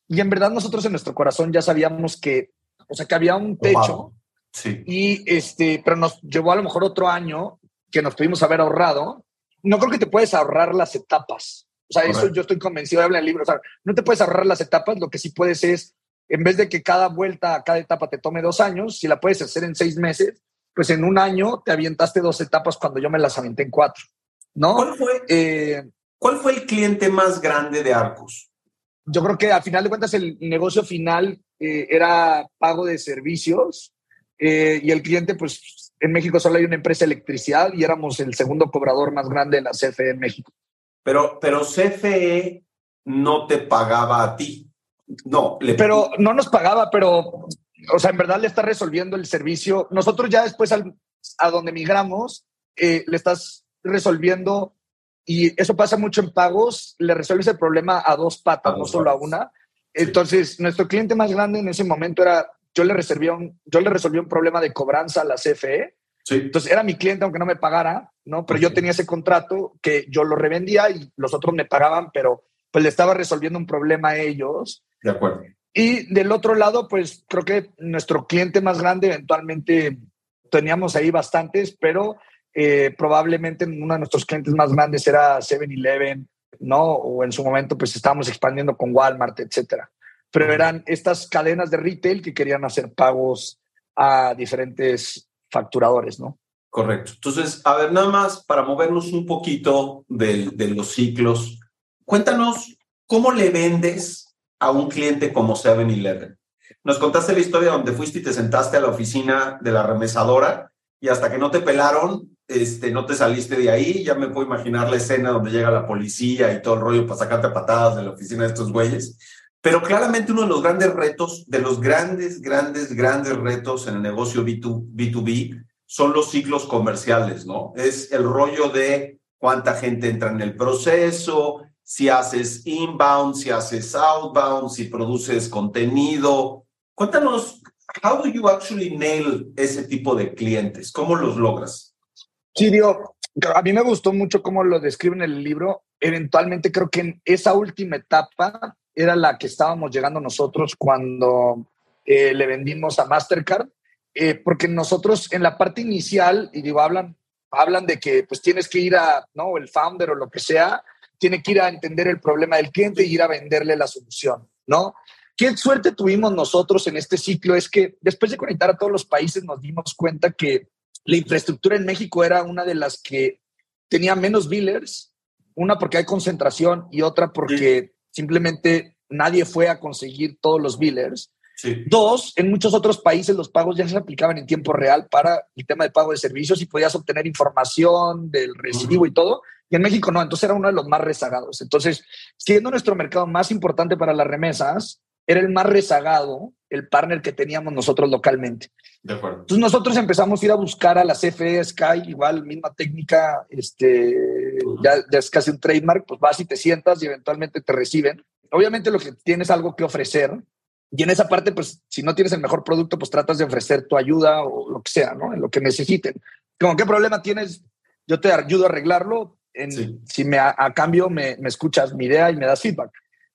Y en verdad nosotros en nuestro corazón ya sabíamos que, o sea, que había un techo. Sí. Y este, pero nos llevó a lo mejor otro año que nos pudimos haber ahorrado. No creo que te puedes ahorrar las etapas. O sea, eso yo estoy convencido de hablar en el libro. O sea, no te puedes ahorrar las etapas. Lo que sí puedes es, en vez de que cada vuelta, cada etapa te tome dos años, si la puedes hacer en seis meses, pues en un año te avientaste dos etapas cuando yo me las aventé en cuatro. ¿no? ¿Cuál fue, eh, ¿Cuál fue el cliente más grande de Arcus? Yo creo que al final de cuentas el negocio final eh, era pago de servicios eh, y el cliente, pues en México solo hay una empresa de electricidad y éramos el segundo cobrador más grande de la CFE en México. Pero, pero CFE no te pagaba a ti. No, pero no nos pagaba, pero, o sea, en verdad le está resolviendo el servicio. Nosotros ya después a donde migramos, le estás resolviendo, y eso pasa mucho en pagos, le resuelves el problema a dos patas, no solo a una. Entonces, nuestro cliente más grande en ese momento era, yo le, resolví un, yo le resolví un problema de cobranza a la CFE. Entonces, era mi cliente aunque no me pagara, ¿no? Pero yo tenía ese contrato que yo lo revendía y los otros me pagaban, pero pues le estaba resolviendo un problema a ellos. De acuerdo. Y del otro lado, pues creo que nuestro cliente más grande, eventualmente teníamos ahí bastantes, pero eh, probablemente uno de nuestros clientes más grandes era 7-Eleven, ¿no? O en su momento, pues estábamos expandiendo con Walmart, etcétera. Pero eran estas cadenas de retail que querían hacer pagos a diferentes facturadores, ¿no? Correcto. Entonces, a ver, nada más para movernos un poquito de, de los ciclos, cuéntanos cómo le vendes a un cliente como 7-Eleven. Nos contaste la historia donde fuiste y te sentaste a la oficina de la remesadora y hasta que no te pelaron, este, no te saliste de ahí, ya me puedo imaginar la escena donde llega la policía y todo el rollo para sacarte patadas de la oficina de estos güeyes. Pero claramente uno de los grandes retos, de los grandes, grandes, grandes retos en el negocio B2, B2B son los ciclos comerciales, ¿no? Es el rollo de cuánta gente entra en el proceso, si haces inbound, si haces outbound, si produces contenido. Cuéntanos, how do you actually nail ese tipo de clientes? ¿Cómo los logras? Sí, digo, a mí me gustó mucho cómo lo describen en el libro. Eventualmente creo que en esa última etapa era la que estábamos llegando nosotros cuando eh, le vendimos a Mastercard, eh, porque nosotros en la parte inicial, y digo, hablan, hablan de que pues tienes que ir a, ¿no? El founder o lo que sea, tiene que ir a entender el problema del cliente y ir a venderle la solución, ¿no? Qué suerte tuvimos nosotros en este ciclo es que después de conectar a todos los países nos dimos cuenta que la infraestructura en México era una de las que tenía menos billers, una porque hay concentración y otra porque simplemente nadie fue a conseguir todos los billers. Dos, en muchos otros países los pagos ya se aplicaban en tiempo real para el tema de pago de servicios y podías obtener información del recibo y todo. Y en México no, entonces era uno de los más rezagados. Entonces, siendo nuestro mercado más importante para las remesas, era el más rezagado, el partner que teníamos nosotros localmente. De acuerdo. Entonces nosotros empezamos a ir a buscar a la CFE Sky, igual misma técnica, este, ya, es casi un trademark, pues vas y te sientas y eventualmente te reciben. Obviamente lo que tienes algo que ofrecer y en esa parte, pues si no tienes el mejor producto, pues tratas de ofrecer tu ayuda o lo que sea, ¿no? En lo que necesiten. Como qué problema tienes, yo te ayudo a arreglarlo, en, si me, a, cambio me, me escuchas mi idea y me das feedback.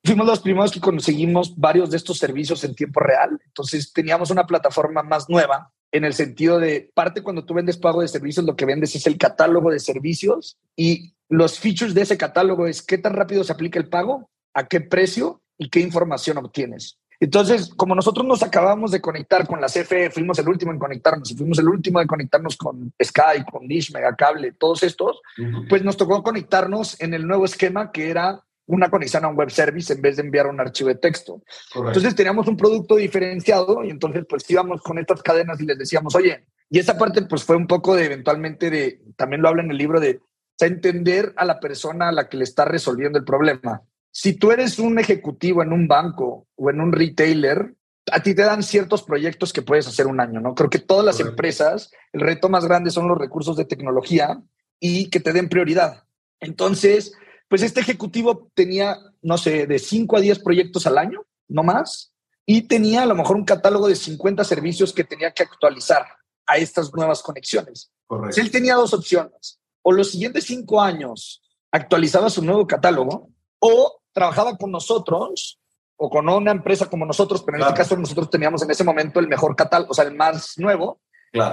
Fuimos los primeros que conseguimos varios de estos servicios en tiempo real. Entonces teníamos una plataforma más nueva en el sentido de parte cuando tú vendes pago de servicios, lo que vendes es el catálogo de servicios y los features de ese catálogo es qué tan rápido se aplica el pago, a qué precio y qué información obtienes. Entonces, como nosotros nos acabamos de conectar con la CFE, fuimos el último en conectarnos y fuimos el último en conectarnos con Sky, con Dish, Megacable, todos estos, pues nos tocó conectarnos en el nuevo esquema que era una conexión a un web service en vez de enviar un archivo de texto. Entonces teníamos un producto diferenciado y entonces pues íbamos con estas cadenas y les decíamos, oye, y esa parte pues fue un poco de eventualmente de, también lo habla en el libro de, entender a la persona a la que le está resolviendo el problema. Si tú eres un ejecutivo en un banco o en un retailer, a ti te dan ciertos proyectos que puedes hacer un año, ¿no? Creo que todas las empresas, el reto más grande son los recursos de tecnología y que te den prioridad. Entonces, pues este ejecutivo tenía, no sé, de 5 a 10 proyectos al año, no más, y tenía a lo mejor un catálogo de 50 servicios que tenía que actualizar a estas nuevas conexiones. Correcto. él tenía dos opciones, o los siguientes cinco años actualizaba su nuevo catálogo, o trabajaba con nosotros o con una empresa como nosotros, pero en este caso nosotros teníamos en ese momento el mejor catálogo, o sea, el más nuevo,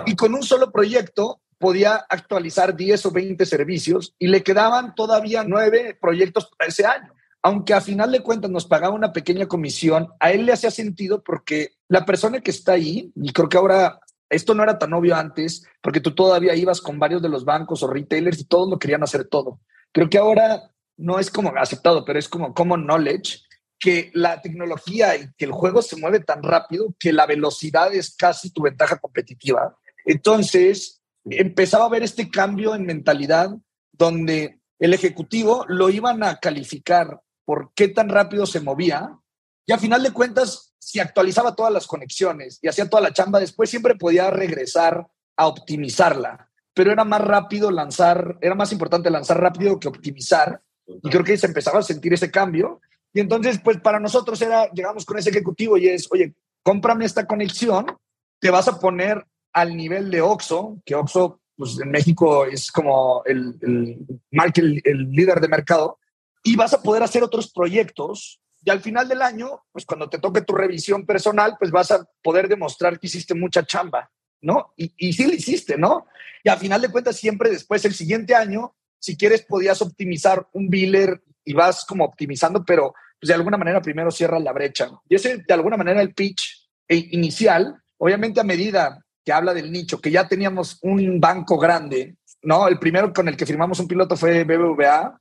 y con un solo proyecto podía actualizar 10 o 20 servicios y le quedaban todavía nueve proyectos para ese año. Aunque a final de cuentas nos pagaba una pequeña comisión, a él le hacía sentido porque la persona que está ahí, y creo que ahora esto no era tan obvio antes, porque tú todavía ibas con varios de los bancos o retailers y todos lo querían hacer todo. Creo que ahora no es como aceptado, pero es como common knowledge que la tecnología y que el juego se mueve tan rápido que la velocidad es casi tu ventaja competitiva. Entonces, empezaba a ver este cambio en mentalidad donde el ejecutivo lo iban a calificar por qué tan rápido se movía y a final de cuentas, si actualizaba todas las conexiones y hacía toda la chamba, después siempre podía regresar a optimizarla, pero era más rápido lanzar, era más importante lanzar rápido que optimizar y creo que se empezaba a sentir ese cambio. Y entonces pues para nosotros era, llegamos con ese ejecutivo y es, oye, cómprame esta conexión, te vas a poner al nivel de Oxo, que Oxo pues, en México es como el, el, líder de mercado, y vas a poder hacer otros proyectos y al final del año, pues cuando te toque tu revisión personal, pues vas a poder demostrar que hiciste mucha chamba, ¿no? Y, y sí lo hiciste, ¿no? Y al final de cuentas, siempre después, el siguiente año, si quieres, podías optimizar un biller y vas como optimizando, pero pues, de alguna manera primero cierras la brecha. Y ese, de alguna manera, el pitch inicial, obviamente a medida que habla del nicho, que ya teníamos un banco grande, ¿no? El primero con el que firmamos un piloto fue BBVA,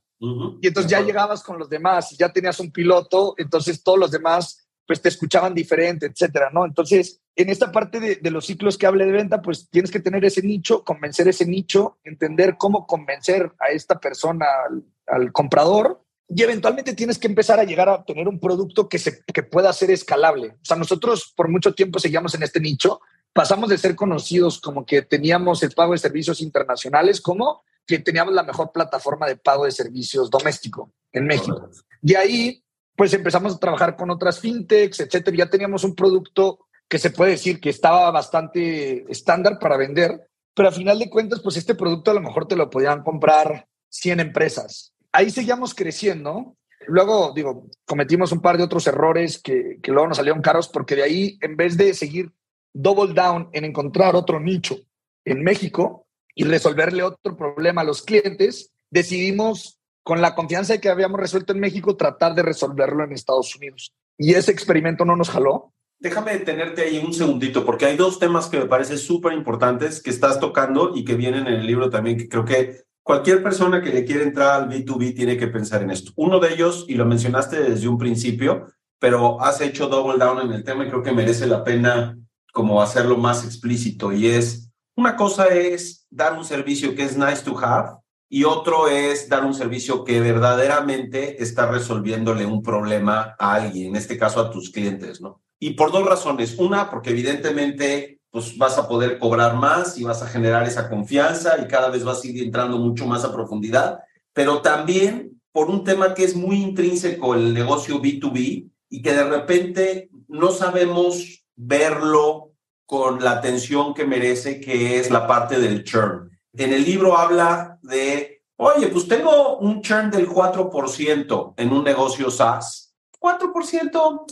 y entonces ya llegabas con los demás, y ya tenías un piloto, entonces todos los demás pues te escuchaban diferente, etcétera, ¿no? Entonces, en esta parte de, los ciclos que hable de venta, pues tienes que tener ese nicho, convencer ese nicho, entender cómo convencer a esta persona, al, al comprador, y eventualmente tienes que empezar a llegar a tener un producto que, se, que pueda ser escalable. O sea, nosotros por mucho tiempo seguíamos en este nicho, pasamos de ser conocidos como que teníamos el pago de servicios internacionales como que teníamos la mejor plataforma de pago de servicios doméstico en México. De ahí, pues empezamos a trabajar con otras fintechs, etcétera. Ya teníamos un producto que se puede decir que estaba bastante estándar para vender, pero a final de cuentas, pues este producto a lo mejor te lo podían comprar 100 empresas. Ahí seguíamos creciendo. Luego, digo, cometimos un par de otros errores que, que luego nos salieron caros porque de ahí, en vez de seguir double down en encontrar otro nicho en México y resolverle otro problema a los clientes, decidimos, con la confianza que habíamos resuelto en México, tratar de resolverlo en Estados Unidos. Y ese experimento no nos jaló. Déjame detenerte ahí un segundito, porque hay dos temas que me parecen súper importantes que estás tocando y que vienen en el libro también, que creo que cualquier persona que le quiera entrar al B2B tiene que pensar en esto. Uno de ellos, y lo mencionaste desde un principio, pero has hecho double down en el tema y creo que merece la pena como hacerlo más explícito y es, una cosa es dar un servicio que es nice to have y otro es dar un servicio que verdaderamente está resolviéndole un problema a alguien, en este caso a tus clientes, ¿no? Y por dos razones. Una, porque evidentemente pues vas a poder cobrar más y vas a generar esa confianza y cada vez vas a ir entrando mucho más a profundidad, pero también por un tema que es muy intrínseco el negocio B2B y que de repente no sabemos verlo con la atención que merece, que es la parte del churn. En el libro habla de, oye, pues tengo un churn del 4% en un negocio SaaS. 4%,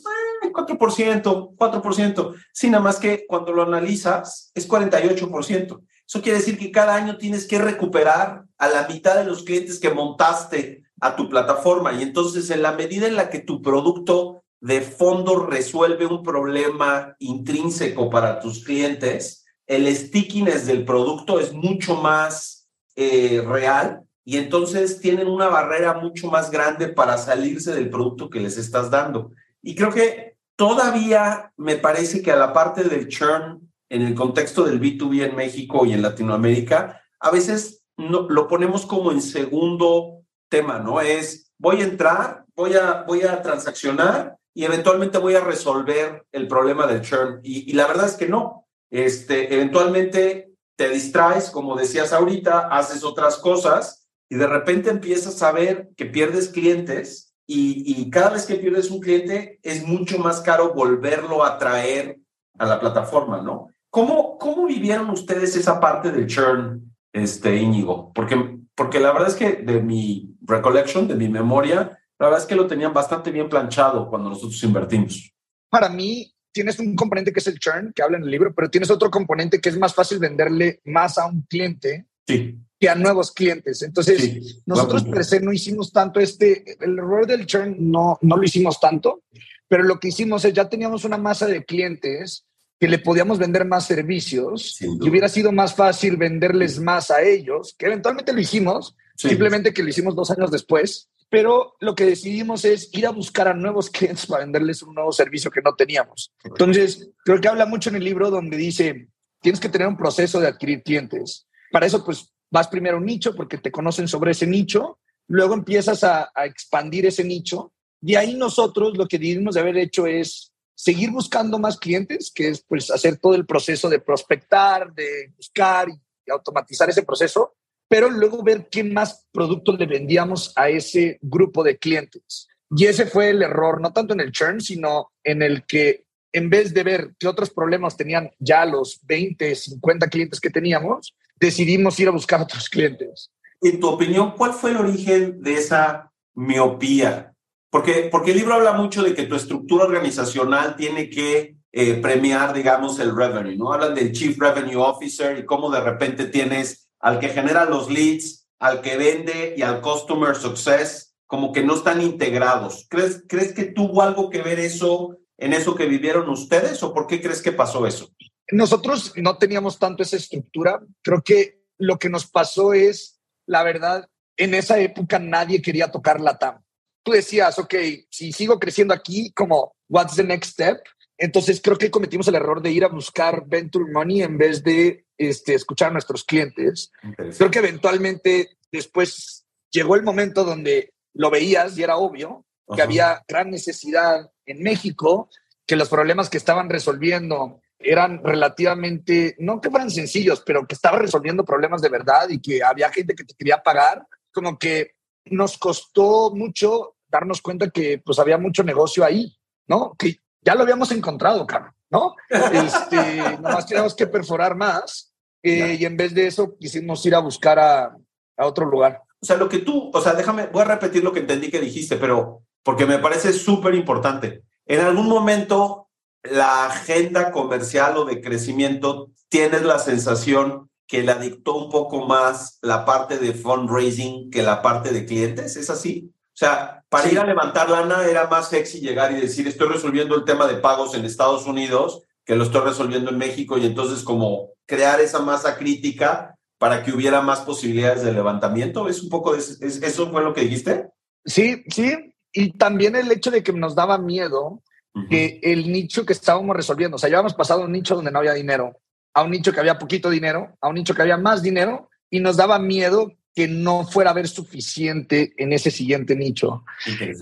4%, 4%. Sí, nada más que cuando lo analizas es 48%. Eso quiere decir que cada año tienes que recuperar a la mitad de los clientes que montaste a tu plataforma. Y entonces, en la medida en la que tu producto de fondo resuelve un problema intrínseco para tus clientes, el stickiness del producto es mucho más eh, real y entonces tienen una barrera mucho más grande para salirse del producto que les estás dando. Y creo que todavía me parece que a la parte del churn en el contexto del B2B en México y en Latinoamérica, a veces no, lo ponemos como en segundo tema, ¿no? Es, voy a entrar, voy a, voy a transaccionar y eventualmente voy a resolver el problema del churn. Y, y la verdad es que no. Este, eventualmente te distraes, como decías ahorita, haces otras cosas y de repente empiezas a ver que pierdes clientes y, cada vez que pierdes un cliente es mucho más caro volverlo a traer a la plataforma, ¿no? ¿Cómo, cómo vivieron ustedes esa parte del churn, este, Íñigo? Porque, porque la verdad es que de mi recollection, de mi memoria, la verdad es que lo tenían bastante bien planchado cuando nosotros invertimos. Para mí, tienes un componente que es el churn, que habla en el libro, pero tienes otro componente que es más fácil venderle más a un cliente sí. que a nuevos clientes. Entonces, nosotros per se no hicimos tanto este, el error del churn no, no lo hicimos tanto, pero lo que hicimos es ya teníamos una masa de clientes que le podíamos vender más servicios y hubiera sido más fácil venderles más a ellos, que eventualmente lo hicimos, simplemente que lo hicimos dos años después, pero lo que decidimos es ir a buscar a nuevos clientes para venderles un nuevo servicio que no teníamos. Entonces, creo que habla mucho en el libro donde dice, tienes que tener un proceso de adquirir clientes. Para eso, pues, vas primero a un nicho porque te conocen sobre ese nicho, luego empiezas a, expandir ese nicho y ahí nosotros lo que debimos de haber hecho es seguir buscando más clientes, que es pues hacer todo el proceso de prospectar, de buscar y, automatizar ese proceso, pero luego ver qué más productos le vendíamos a ese grupo de clientes. Y ese fue el error, no tanto en el churn, sino en el que en vez de ver qué otros problemas tenían ya los 20, 50 clientes que teníamos, decidimos ir a buscar otros clientes. En tu opinión, ¿cuál fue el origen de esa miopía? Porque, porque el libro habla mucho de que tu estructura organizacional tiene que eh, premiar, digamos, el revenue, ¿no? Hablan del Chief Revenue Officer y cómo de repente tienes al que genera los leads, al que vende y al Customer Success, como que no están integrados. ¿Crees, ¿Crees que tuvo algo que ver eso en eso que vivieron ustedes o por qué crees que pasó eso? Nosotros no teníamos tanto esa estructura. Creo que lo que nos pasó es, la verdad, en esa época nadie quería tocar la TAM. Tú decías, ok, si sigo creciendo aquí, como, what's the next step? Entonces creo que cometimos el error de ir a buscar venture money en vez de este, escuchar a nuestros clientes. Creo que eventualmente después llegó el momento donde lo veías y era obvio que había gran necesidad en México, que los problemas que estaban resolviendo eran relativamente, no que fueran sencillos, pero que estaba resolviendo problemas de verdad y que había gente que te quería pagar, como que nos costó mucho darnos cuenta que pues había mucho negocio ahí, ¿no? Que ya lo habíamos encontrado, Carlos, ¿no? Este, nomás teníamos que perforar más eh, y en vez de eso quisimos ir a buscar a, a otro lugar. O sea, lo que tú, o sea, déjame, voy a repetir lo que entendí que dijiste, pero porque me parece súper importante. En algún momento la agenda comercial o de crecimiento, tienes la sensación que la dictó un poco más la parte de fundraising que la parte de clientes, ¿es así? O sea, para ir a levantar lana era más sexy llegar y decir, estoy resolviendo el tema de pagos en Estados Unidos, que lo estoy resolviendo en México, y entonces como crear esa masa crítica para que hubiera más posibilidades de levantamiento. ¿Es un poco de, eso fue lo que dijiste? Sí, sí. Y también el hecho de que nos daba miedo que el nicho que estábamos resolviendo, o sea, ya habíamos pasado a un nicho donde no había dinero, a un nicho que había poquito dinero, a un nicho que había más dinero y nos daba miedo que no fuera a haber suficiente en ese siguiente nicho.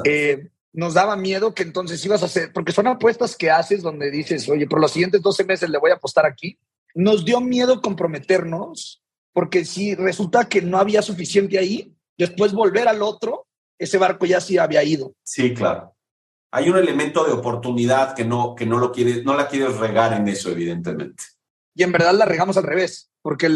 Eh, nos daba miedo que entonces ibas a hacer, porque son apuestas que haces donde dices, oye, por los siguientes 12 meses le voy a apostar aquí. Nos dio miedo comprometernos, porque si resulta que no había suficiente ahí, después volver al otro, ese barco ya sí había ido. Sí, claro hay un elemento de oportunidad que no, que no, lo quieres, no la quieres regar en eso, evidentemente. Y en verdad la regamos al revés, porque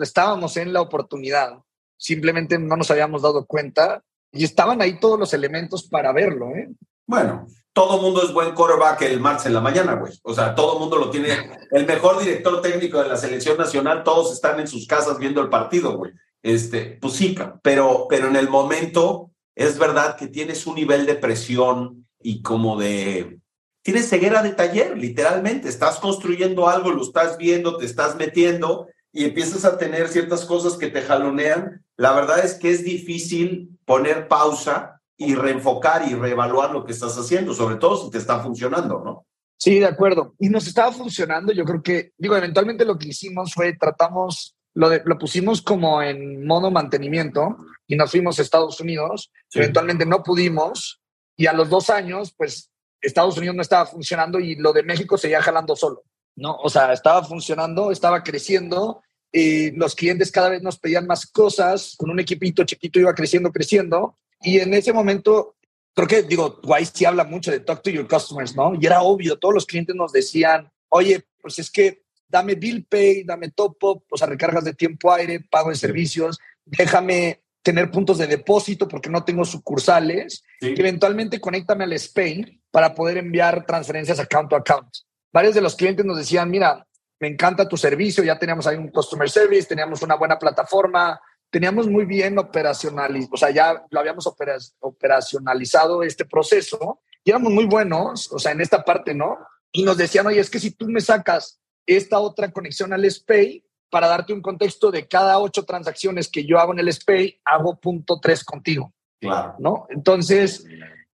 estábamos en la oportunidad. Simplemente no nos habíamos dado cuenta y estaban ahí todos los elementos para verlo. ¿eh? Bueno, todo mundo es buen quarterback el martes en la mañana, güey. O sea, todo mundo lo tiene. El mejor director técnico de la selección nacional, todos están en sus casas viendo el partido, güey. Este, pues sí, pero, pero en el momento es verdad que tienes un nivel de presión y como de. Tienes ceguera de taller, literalmente. Estás construyendo algo, lo estás viendo, te estás metiendo y empiezas a tener ciertas cosas que te jalonean. La verdad es que es difícil poner pausa y reenfocar y reevaluar lo que estás haciendo, sobre todo si te está funcionando, ¿no? Sí, de acuerdo. Y nos estaba funcionando. Yo creo que, digo, eventualmente lo que hicimos fue tratamos, lo, de, lo pusimos como en modo mantenimiento y nos fuimos a Estados Unidos. Eventualmente no pudimos y a los dos años, pues Estados Unidos no estaba funcionando y lo de México seguía jalando solo, ¿no? O sea, estaba funcionando, estaba creciendo y los clientes cada vez nos pedían más cosas, con un equipito chiquito iba creciendo, creciendo y en ese momento, creo que, digo, Wise sí habla mucho de talk to your customers, ¿no? Y era obvio, todos los clientes nos decían, oye, pues es que dame bill pay, dame top up, o sea, recargas de tiempo aire, pago de servicios, déjame tener puntos de depósito porque no tengo sucursales, eventualmente conéctame al Spain para poder enviar transferencias account to account. Varios de los clientes nos decían, mira, me encanta tu servicio, ya teníamos ahí un customer service, teníamos una buena plataforma, teníamos muy bien operacionalizado, o sea, ya lo habíamos operacionalizado este proceso y éramos muy buenos, o sea, en esta parte, ¿no? Y nos decían, oye, es que si tú me sacas esta otra conexión al SPAY, para darte un contexto de cada ocho transacciones que yo hago en el SPAY, hago punto tres contigo. Claro. ¿No? Entonces,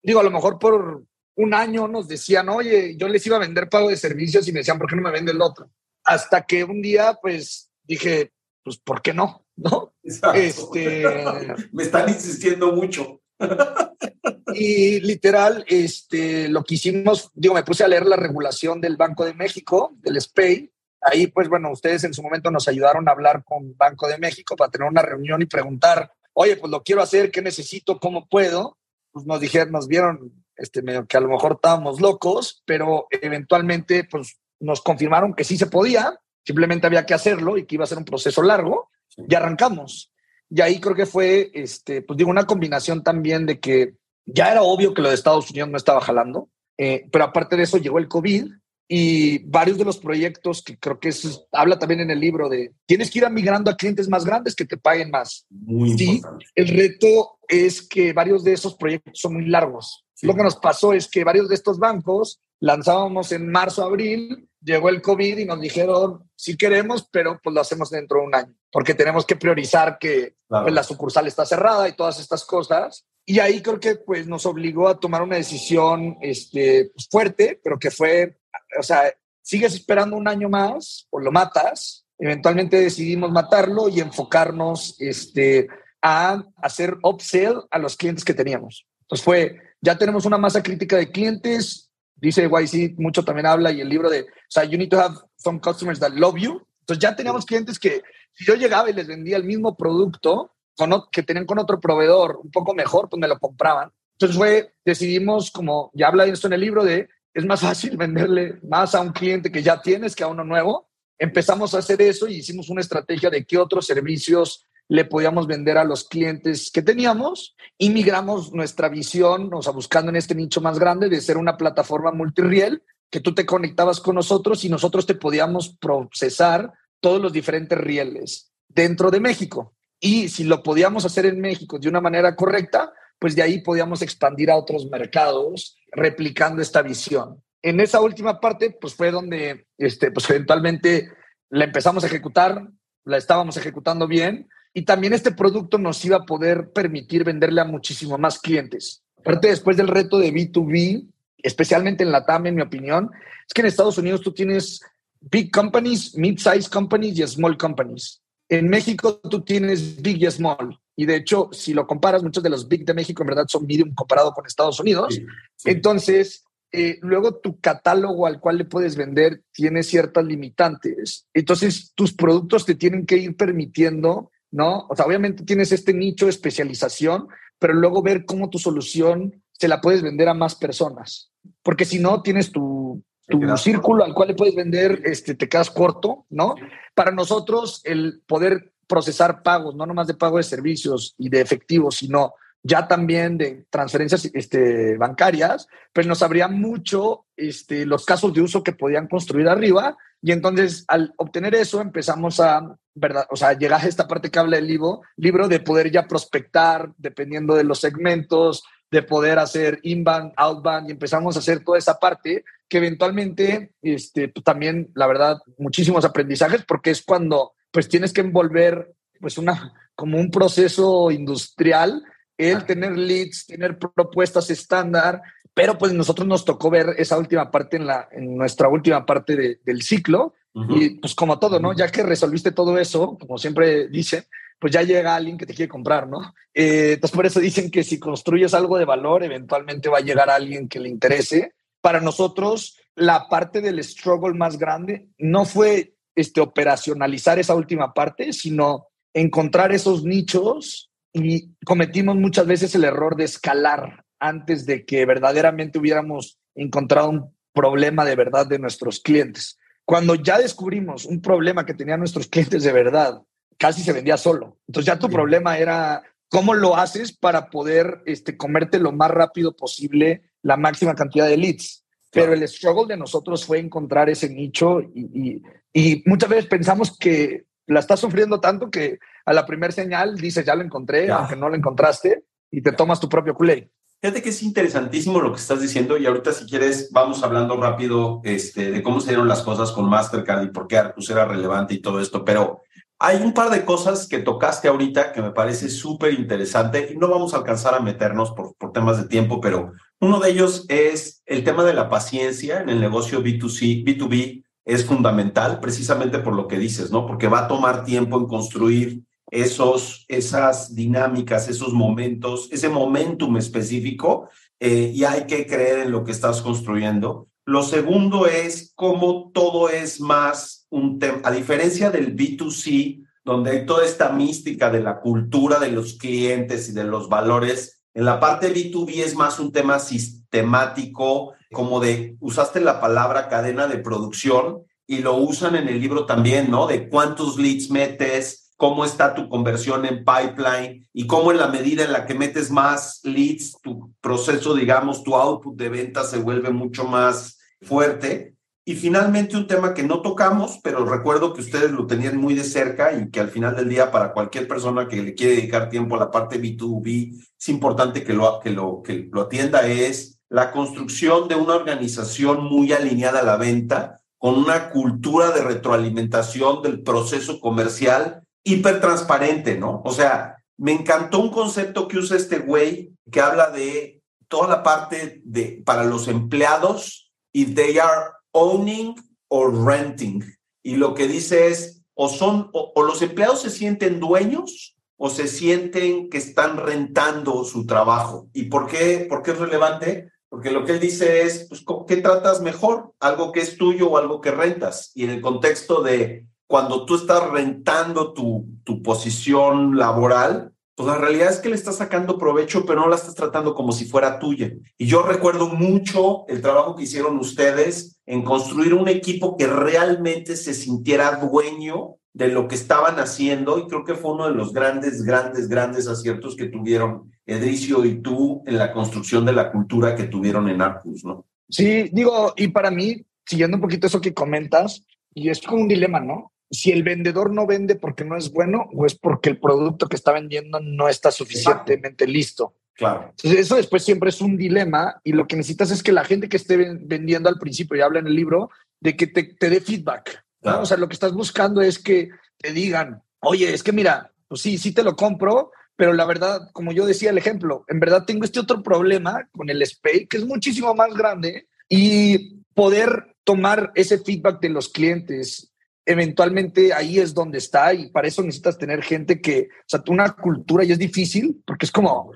digo, a lo mejor por un año nos decían, oye, yo les iba a vender pago de servicios y me decían, ¿por qué no me vende el otro? Hasta que un día, pues, dije, pues, ¿por qué no? ¿no? Este, Me están insistiendo mucho. y literal, este, lo que hicimos, digo, me puse a leer la regulación del Banco de México, del SPEI. Ahí, pues bueno, ustedes en su momento nos ayudaron a hablar con Banco de México para tener una reunión y preguntar, oye, pues lo quiero hacer, ¿qué necesito? ¿Cómo puedo? Pues nos dijeron, nos vieron este, medio que a lo mejor estábamos locos, pero eventualmente, pues nos confirmaron que sí se podía, simplemente había que hacerlo y que iba a ser un proceso largo y arrancamos. Y ahí creo que fue, este, pues digo, una combinación también de que ya era obvio que lo de Estados Unidos no estaba jalando, eh, pero aparte de eso llegó el COVID y varios de los proyectos que creo que es, habla también en el libro de tienes que ir migrando a clientes más grandes que te paguen más. Muy sí, el reto es que varios de esos proyectos son muy largos. Lo que nos pasó es que varios de estos bancos lanzábamos en marzo, abril, llegó el COVID y nos dijeron, sí queremos, pero pues lo hacemos dentro de un año, porque tenemos que priorizar que pues, la sucursal está cerrada y todas estas cosas. Y ahí creo que pues nos obligó a tomar una decisión este, pues, fuerte, pero que fue, o sea, sigues esperando un año más o lo matas. Eventualmente decidimos matarlo y enfocarnos este, a hacer upsell a los clientes que teníamos. Entonces fue, ya tenemos una masa crítica de clientes, dice YC, mucho también habla y el libro de, o sea, you need to have some customers that love you. Entonces ya teníamos clientes que si yo llegaba y les vendía el mismo producto con, que tenían con otro proveedor un poco mejor, pues me lo compraban. Entonces fue, decidimos, como ya habla de esto en el libro, de es más fácil venderle más a un cliente que ya tienes que a uno nuevo. Empezamos a hacer eso y hicimos una estrategia de qué otros servicios le podíamos vender a los clientes que teníamos y migramos nuestra visión, o sea, buscando en este nicho más grande de ser una plataforma multiriel que tú te conectabas con nosotros y nosotros te podíamos procesar todos los diferentes rieles dentro de México. Y si lo podíamos hacer en México de una manera correcta, pues de ahí podíamos expandir a otros mercados replicando esta visión. En esa última parte, pues fue donde este, pues eventualmente la empezamos a ejecutar, la estábamos ejecutando bien y también este producto nos iba a poder permitir venderle a muchísimo más clientes. Aparte, después del reto de B2B, especialmente en la TAM, en mi opinión, es que en Estados Unidos tú tienes big companies, mid-size companies y small companies. En México tú tienes big y small. Y de hecho, si lo comparas, muchos de los big de México en verdad son medium comparado con Estados Unidos. Entonces, eh, luego tu catálogo al cual le puedes vender tiene ciertas limitantes. Entonces, tus productos te tienen que ir permitiendo ¿no? O sea, obviamente tienes este nicho de especialización, pero luego ver cómo tu solución se la puedes vender a más personas. Porque si no, tienes tu, tu círculo al cual le puedes vender, este, te quedas corto, ¿no? Para nosotros, el poder procesar pagos, no nomás de pago de servicios y de efectivo, sino ya también de transferencias este, bancarias, pues nos abría mucho este, los casos de uso que podían construir arriba. Y entonces, al obtener eso, empezamos a, ¿verdad? O sea, llegar a esta parte que habla el libro, libro de poder ya prospectar dependiendo de los segmentos, de poder hacer inbound, outbound, y empezamos a hacer toda esa parte que eventualmente, este, pues, también, la verdad, muchísimos aprendizajes, porque es cuando, pues, tienes que envolver, pues, una, como un proceso industrial el tener leads, tener propuestas estándar, pero pues nosotros nos tocó ver esa última parte en, la, en nuestra última parte del ciclo y pues como todo, ¿no? Ya que resolviste todo eso, como siempre dicen, pues ya llega alguien que te quiere comprar, ¿no? Eh, entonces por eso dicen que si construyes algo de valor, eventualmente va a llegar alguien que le interese. Para nosotros, la parte del struggle más grande no fue este, operacionalizar esa última parte, sino encontrar esos nichos y cometimos muchas veces el error de escalar antes de que verdaderamente hubiéramos encontrado un problema de verdad de nuestros clientes. Cuando ya descubrimos un problema que tenían nuestros clientes de verdad, casi se vendía solo. Entonces ya tu problema era cómo lo haces para poder este, comerte lo más rápido posible la máxima cantidad de leads. Pero el struggle de nosotros fue encontrar ese nicho y, y muchas veces pensamos que la estás sufriendo tanto que a la primera señal dices, ya lo encontré, aunque no lo encontraste, y te tomas tu propio culé. Fíjate que es interesantísimo lo que estás diciendo y ahorita si quieres vamos hablando rápido este, de cómo se dieron las cosas con Mastercard y por qué Arcus era relevante y todo esto, pero hay un par de cosas que tocaste ahorita que me parece súper interesante y no vamos a alcanzar a meternos por, por temas de tiempo, pero uno de ellos es el tema de la paciencia en el negocio B2C, B2B es fundamental precisamente por lo que dices, ¿no? Porque va a tomar tiempo en construir esos, esas dinámicas, esos momentos, ese momentum específico eh, y hay que creer en lo que estás construyendo. Lo segundo es cómo todo es más un tema, a diferencia del B2C, donde hay toda esta mística de la cultura de los clientes y de los valores, en la parte B2B es más un tema sistemático, como de, usaste la palabra cadena de producción y lo usan en el libro también, ¿no? De cuántos leads metes, cómo está tu conversión en pipeline y cómo en la medida en la que metes más leads, tu proceso, digamos, tu output de venta se vuelve mucho más fuerte. Y finalmente un tema que no tocamos, pero recuerdo que ustedes lo tenían muy de cerca y que al final del día para cualquier persona que le quiere dedicar tiempo a la parte B2B, es importante que lo, que lo, que lo atienda, es la construcción de una organización muy alineada a la venta, con una cultura de retroalimentación del proceso comercial hiper transparente, ¿no? O sea, me encantó un concepto que usa este güey que habla de toda la parte de para los empleados if they are owning or renting. Y lo que dice es o son o, los empleados se sienten dueños o se sienten que están rentando su trabajo. ¿Y por qué, por qué es relevante? Porque lo que él dice es, pues, ¿qué tratas mejor? ¿Algo que es tuyo o algo que rentas? Y en el contexto de cuando tú estás rentando tu, tu posición laboral, pues la realidad es que le estás sacando provecho, pero no la estás tratando como si fuera tuya. Y yo recuerdo mucho el trabajo que hicieron ustedes en construir un equipo que realmente se sintiera dueño de lo que estaban haciendo y creo que fue uno de los grandes, grandes, grandes aciertos que tuvieron Edricio y tú en la construcción de la cultura que tuvieron en Arcus, ¿no? Sí, digo, y para mí, siguiendo un poquito eso que comentas, y es como un dilema, ¿no? Si el vendedor no vende porque no es bueno o es porque el producto que está vendiendo no está suficientemente listo. Claro. Entonces, eso después siempre es un dilema y lo que necesitas es que la gente que esté vendiendo al principio, y habla en el libro, de que te, dé feedback. O sea, lo que estás buscando es que te digan, oye, es que mira, pues sí, sí te lo compro, pero la verdad, como yo decía el ejemplo, en verdad tengo este otro problema con el SPAY que es muchísimo más grande y poder tomar ese feedback de los clientes eventualmente ahí es donde está y para eso necesitas tener gente que, o sea, una cultura y es difícil porque es como,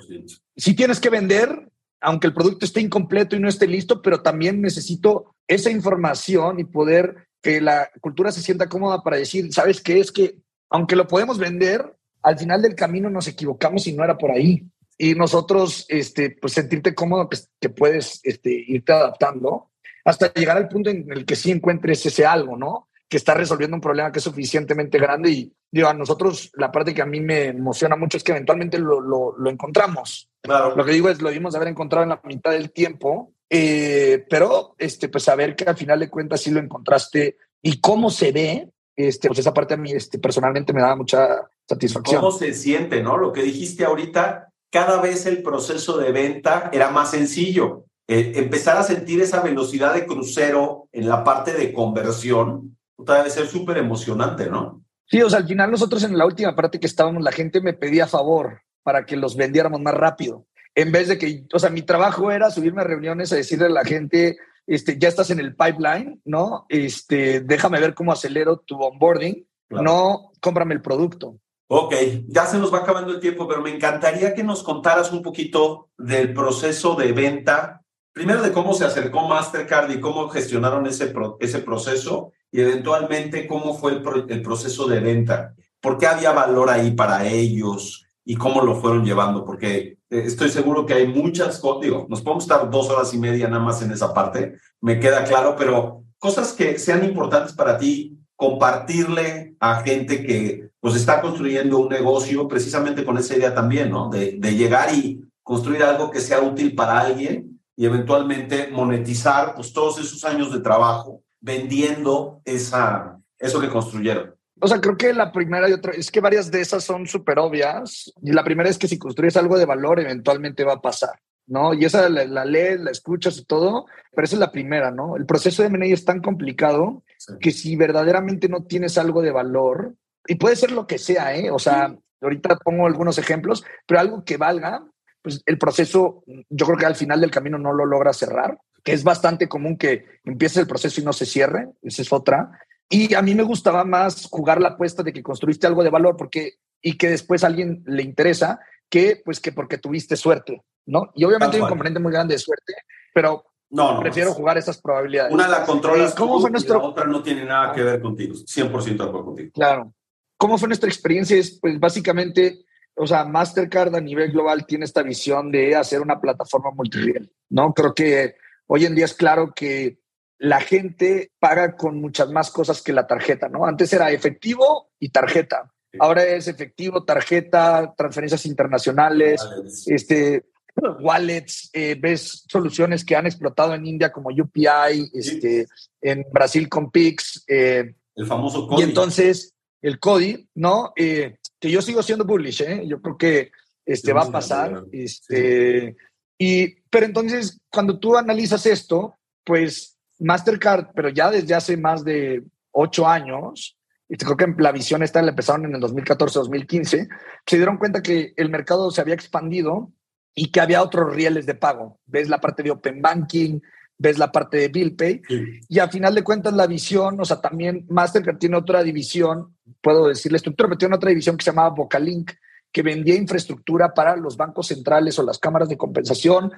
si tienes que vender, aunque el producto esté incompleto y no esté listo, pero también necesito esa información y poder que la cultura se sienta cómoda para decir, ¿sabes qué? Es que aunque lo podemos vender, al final del camino nos equivocamos y no era por ahí. Y nosotros, este, pues sentirte cómodo que, que puedes este, irte adaptando hasta llegar al punto en el que sí encuentres ese algo, ¿no? Que está resolviendo un problema que es suficientemente grande y digo, a nosotros la parte que a mí me emociona mucho es que eventualmente lo, lo, encontramos. Claro. Lo que digo es, lo debimos haber encontrado en la mitad del tiempo, eh, pero este, pues saber que al final de cuentas sí lo encontraste y cómo se ve, este, pues esa parte a mí este, personalmente me da mucha satisfacción. ¿Cómo se siente, no? Lo que dijiste ahorita, cada vez el proceso de venta era más sencillo. Eh, empezar a sentir esa velocidad de crucero en la parte de conversión, debe ser súper emocionante, ¿no? Sí, o sea, al final nosotros en la última parte que estábamos, la gente me pedía favor para que los vendiéramos más rápido. En vez de que, o sea, mi trabajo era subirme a reuniones a decirle a la gente, este, ya estás en el pipeline, ¿no? Este, déjame ver cómo acelero tu onboarding, no cómprame el producto. Ok, ya se nos va acabando el tiempo, pero me encantaría que nos contaras un poquito del proceso de venta, primero de cómo se acercó Mastercard y cómo gestionaron ese, ese proceso y eventualmente cómo fue el, el proceso de venta. ¿Por qué había valor ahí para ellos y cómo lo fueron llevando? Porque eh, estoy seguro que hay muchas cosas, digo, nos podemos estar dos horas y media nada más en esa parte, me queda claro, pero cosas que sean importantes para ti, compartirle a gente que pues está construyendo un negocio precisamente con esa idea también, ¿no? De, de llegar y construir algo que sea útil para alguien y eventualmente monetizar pues todos esos años de trabajo vendiendo esa, eso que construyeron? O sea, creo que la primera y otra, es que varias de esas son súper obvias. Y la primera es que si construyes algo de valor, eventualmente va a pasar, ¿no? Y esa la, la lees, la escuchas y todo, pero esa es la primera, ¿no? El proceso de M&A es tan complicado que si verdaderamente no tienes algo de valor, y puede ser lo que sea, ¿eh? O sea, ahorita pongo algunos ejemplos, pero algo que valga, pues el proceso, yo creo que al final del camino no lo logra cerrar que es bastante común que empiece el proceso y no se cierre, esa es otra. Y a mí me gustaba más jugar la apuesta de que construiste algo de valor porque y que después a alguien le interesa que pues que porque tuviste suerte, ¿no? Y obviamente hay un componente muy grande de suerte, pero no, prefiero jugar esas probabilidades. Una la controlas ¿Cómo fue nuestro... la otra no tiene nada que ver contigo, 100% de acuerdo contigo. Claro. ¿Cómo fue nuestra experiencia? Es, pues básicamente, o sea, Mastercard a nivel global tiene esta visión de hacer una plataforma multiriel, ¿no? Creo que Hoy en día es claro que la gente paga con muchas más cosas que la tarjeta, ¿no? Antes era efectivo y tarjeta. Ahora es efectivo, tarjeta, transferencias internacionales, wallets. este, wallets, eh, ves soluciones que han explotado en India como UPI, este, en Brasil con Pix. Eh, el famoso CODI. Y entonces, el CODI, ¿no? Eh, que yo sigo siendo bullish, ¿eh? Yo creo que este, va a pasar. Este, y, pero entonces, cuando tú analizas esto, pues Mastercard, pero ya desde hace más de ocho años, y creo que la visión esta la empezaron en el 2014-2015, se dieron cuenta que el mercado se había expandido y que había otros rieles de pago. Ves la parte de Open Banking, ves la parte de Bill Pay, y al final de cuentas la visión, o sea, también Mastercard tiene otra división, puedo decirle estructura, pero tiene otra división que se llamaba Vocalink, que vendía infraestructura para los bancos centrales o las cámaras de compensación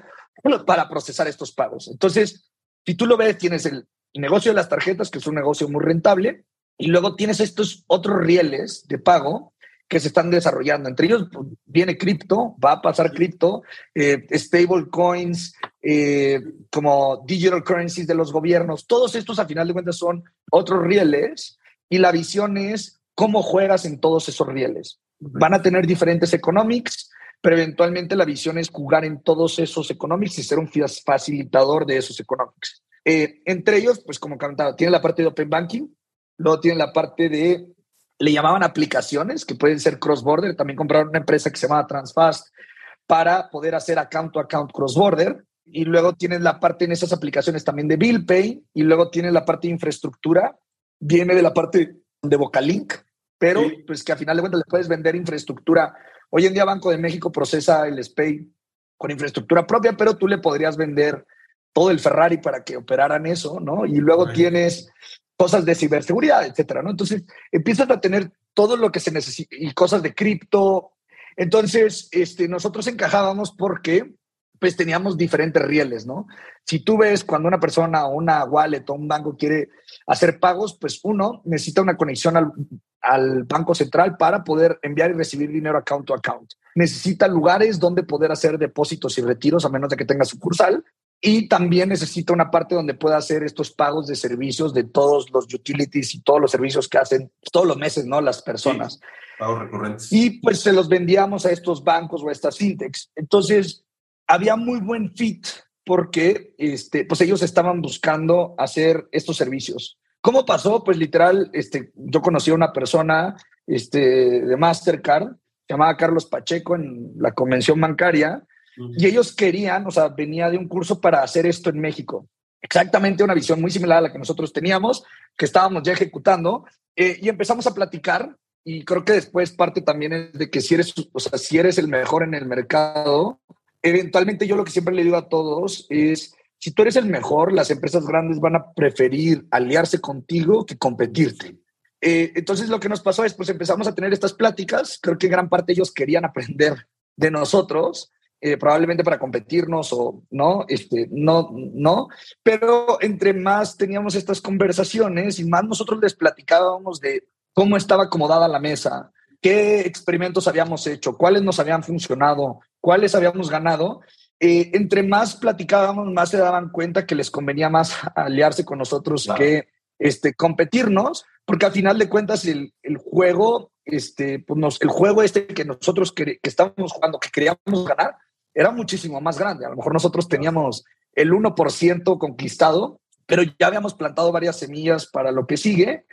para procesar estos pagos. Entonces, si tú lo ves, tienes el negocio de las tarjetas, que es un negocio muy rentable, y luego tienes estos otros rieles de pago que se están desarrollando. Entre ellos pues, viene cripto, va a pasar cripto, eh, stable coins, eh, como digital currencies de los gobiernos. Todos estos, a final de cuentas, son otros rieles y la visión es cómo juegas en todos esos rieles. Van a tener diferentes economics, pero eventualmente la visión es jugar en todos esos economics y ser un facilitador de esos economics. Eh, entre ellos, pues como comentaba, tiene la parte de Open Banking, luego tiene la parte de, le llamaban aplicaciones, que pueden ser cross-border, también compraron una empresa que se llama Transfast para poder hacer account-to-account cross-border, y luego tienen la parte en esas aplicaciones también de Bill Pay, y luego tiene la parte de infraestructura, viene de la parte de Vocalink, pero pues que al final de cuentas le puedes vender infraestructura. Hoy en día Banco de México procesa el SPAY con infraestructura propia, pero tú le podrías vender todo el Ferrari para que operaran eso, ¿no? Y luego tienes cosas de ciberseguridad, etcétera, ¿no? Entonces empiezas a tener todo lo que se necesita y cosas de cripto. Entonces, este, nosotros encajábamos porque pues teníamos diferentes rieles, ¿no? Si tú ves cuando una persona o una wallet o un banco quiere hacer pagos, pues uno necesita una conexión al, al Banco Central para poder enviar y recibir dinero account to account. Necesita lugares donde poder hacer depósitos y retiros a menos de que tenga sucursal. y también necesita una parte donde pueda hacer estos pagos de servicios de todos los utilities y todos los servicios que hacen todos los meses, ¿no? Las personas. pagos recurrentes. Y pues se los vendíamos a estos bancos o a estas fintechs. Entonces, había muy buen fit porque este, pues ellos estaban buscando hacer estos servicios. ¿Cómo pasó? Pues literal, este, yo conocí a una persona este, de Mastercard, llamada Carlos Pacheco, en la convención bancaria, y ellos querían, o sea, venía de un curso para hacer esto en México. Exactamente una visión muy similar a la que nosotros teníamos, que estábamos ya ejecutando, eh, y empezamos a platicar. Y creo que después parte también es de que si eres, o sea, si eres el mejor en el mercado, eventualmente yo lo que siempre le digo a todos es, si tú eres el mejor, las empresas grandes van a preferir aliarse contigo que competirte. Eh, entonces lo que nos pasó es, pues empezamos a tener estas pláticas, creo que gran parte ellos querían aprender de nosotros, eh, probablemente para competirnos o no, este, no, no, pero entre más teníamos estas conversaciones y más nosotros les platicábamos de cómo estaba acomodada la mesa, qué experimentos habíamos hecho, cuáles nos habían funcionado, cuáles habíamos ganado, eh, entre más platicábamos, más se daban cuenta que les convenía más aliarse con nosotros que este, competirnos, porque al final de cuentas el, el juego, este, pues nos, el juego este que nosotros que, que estábamos jugando, que queríamos ganar, era muchísimo más grande. A lo mejor nosotros teníamos el 1% conquistado, pero ya habíamos plantado varias semillas para lo que sigue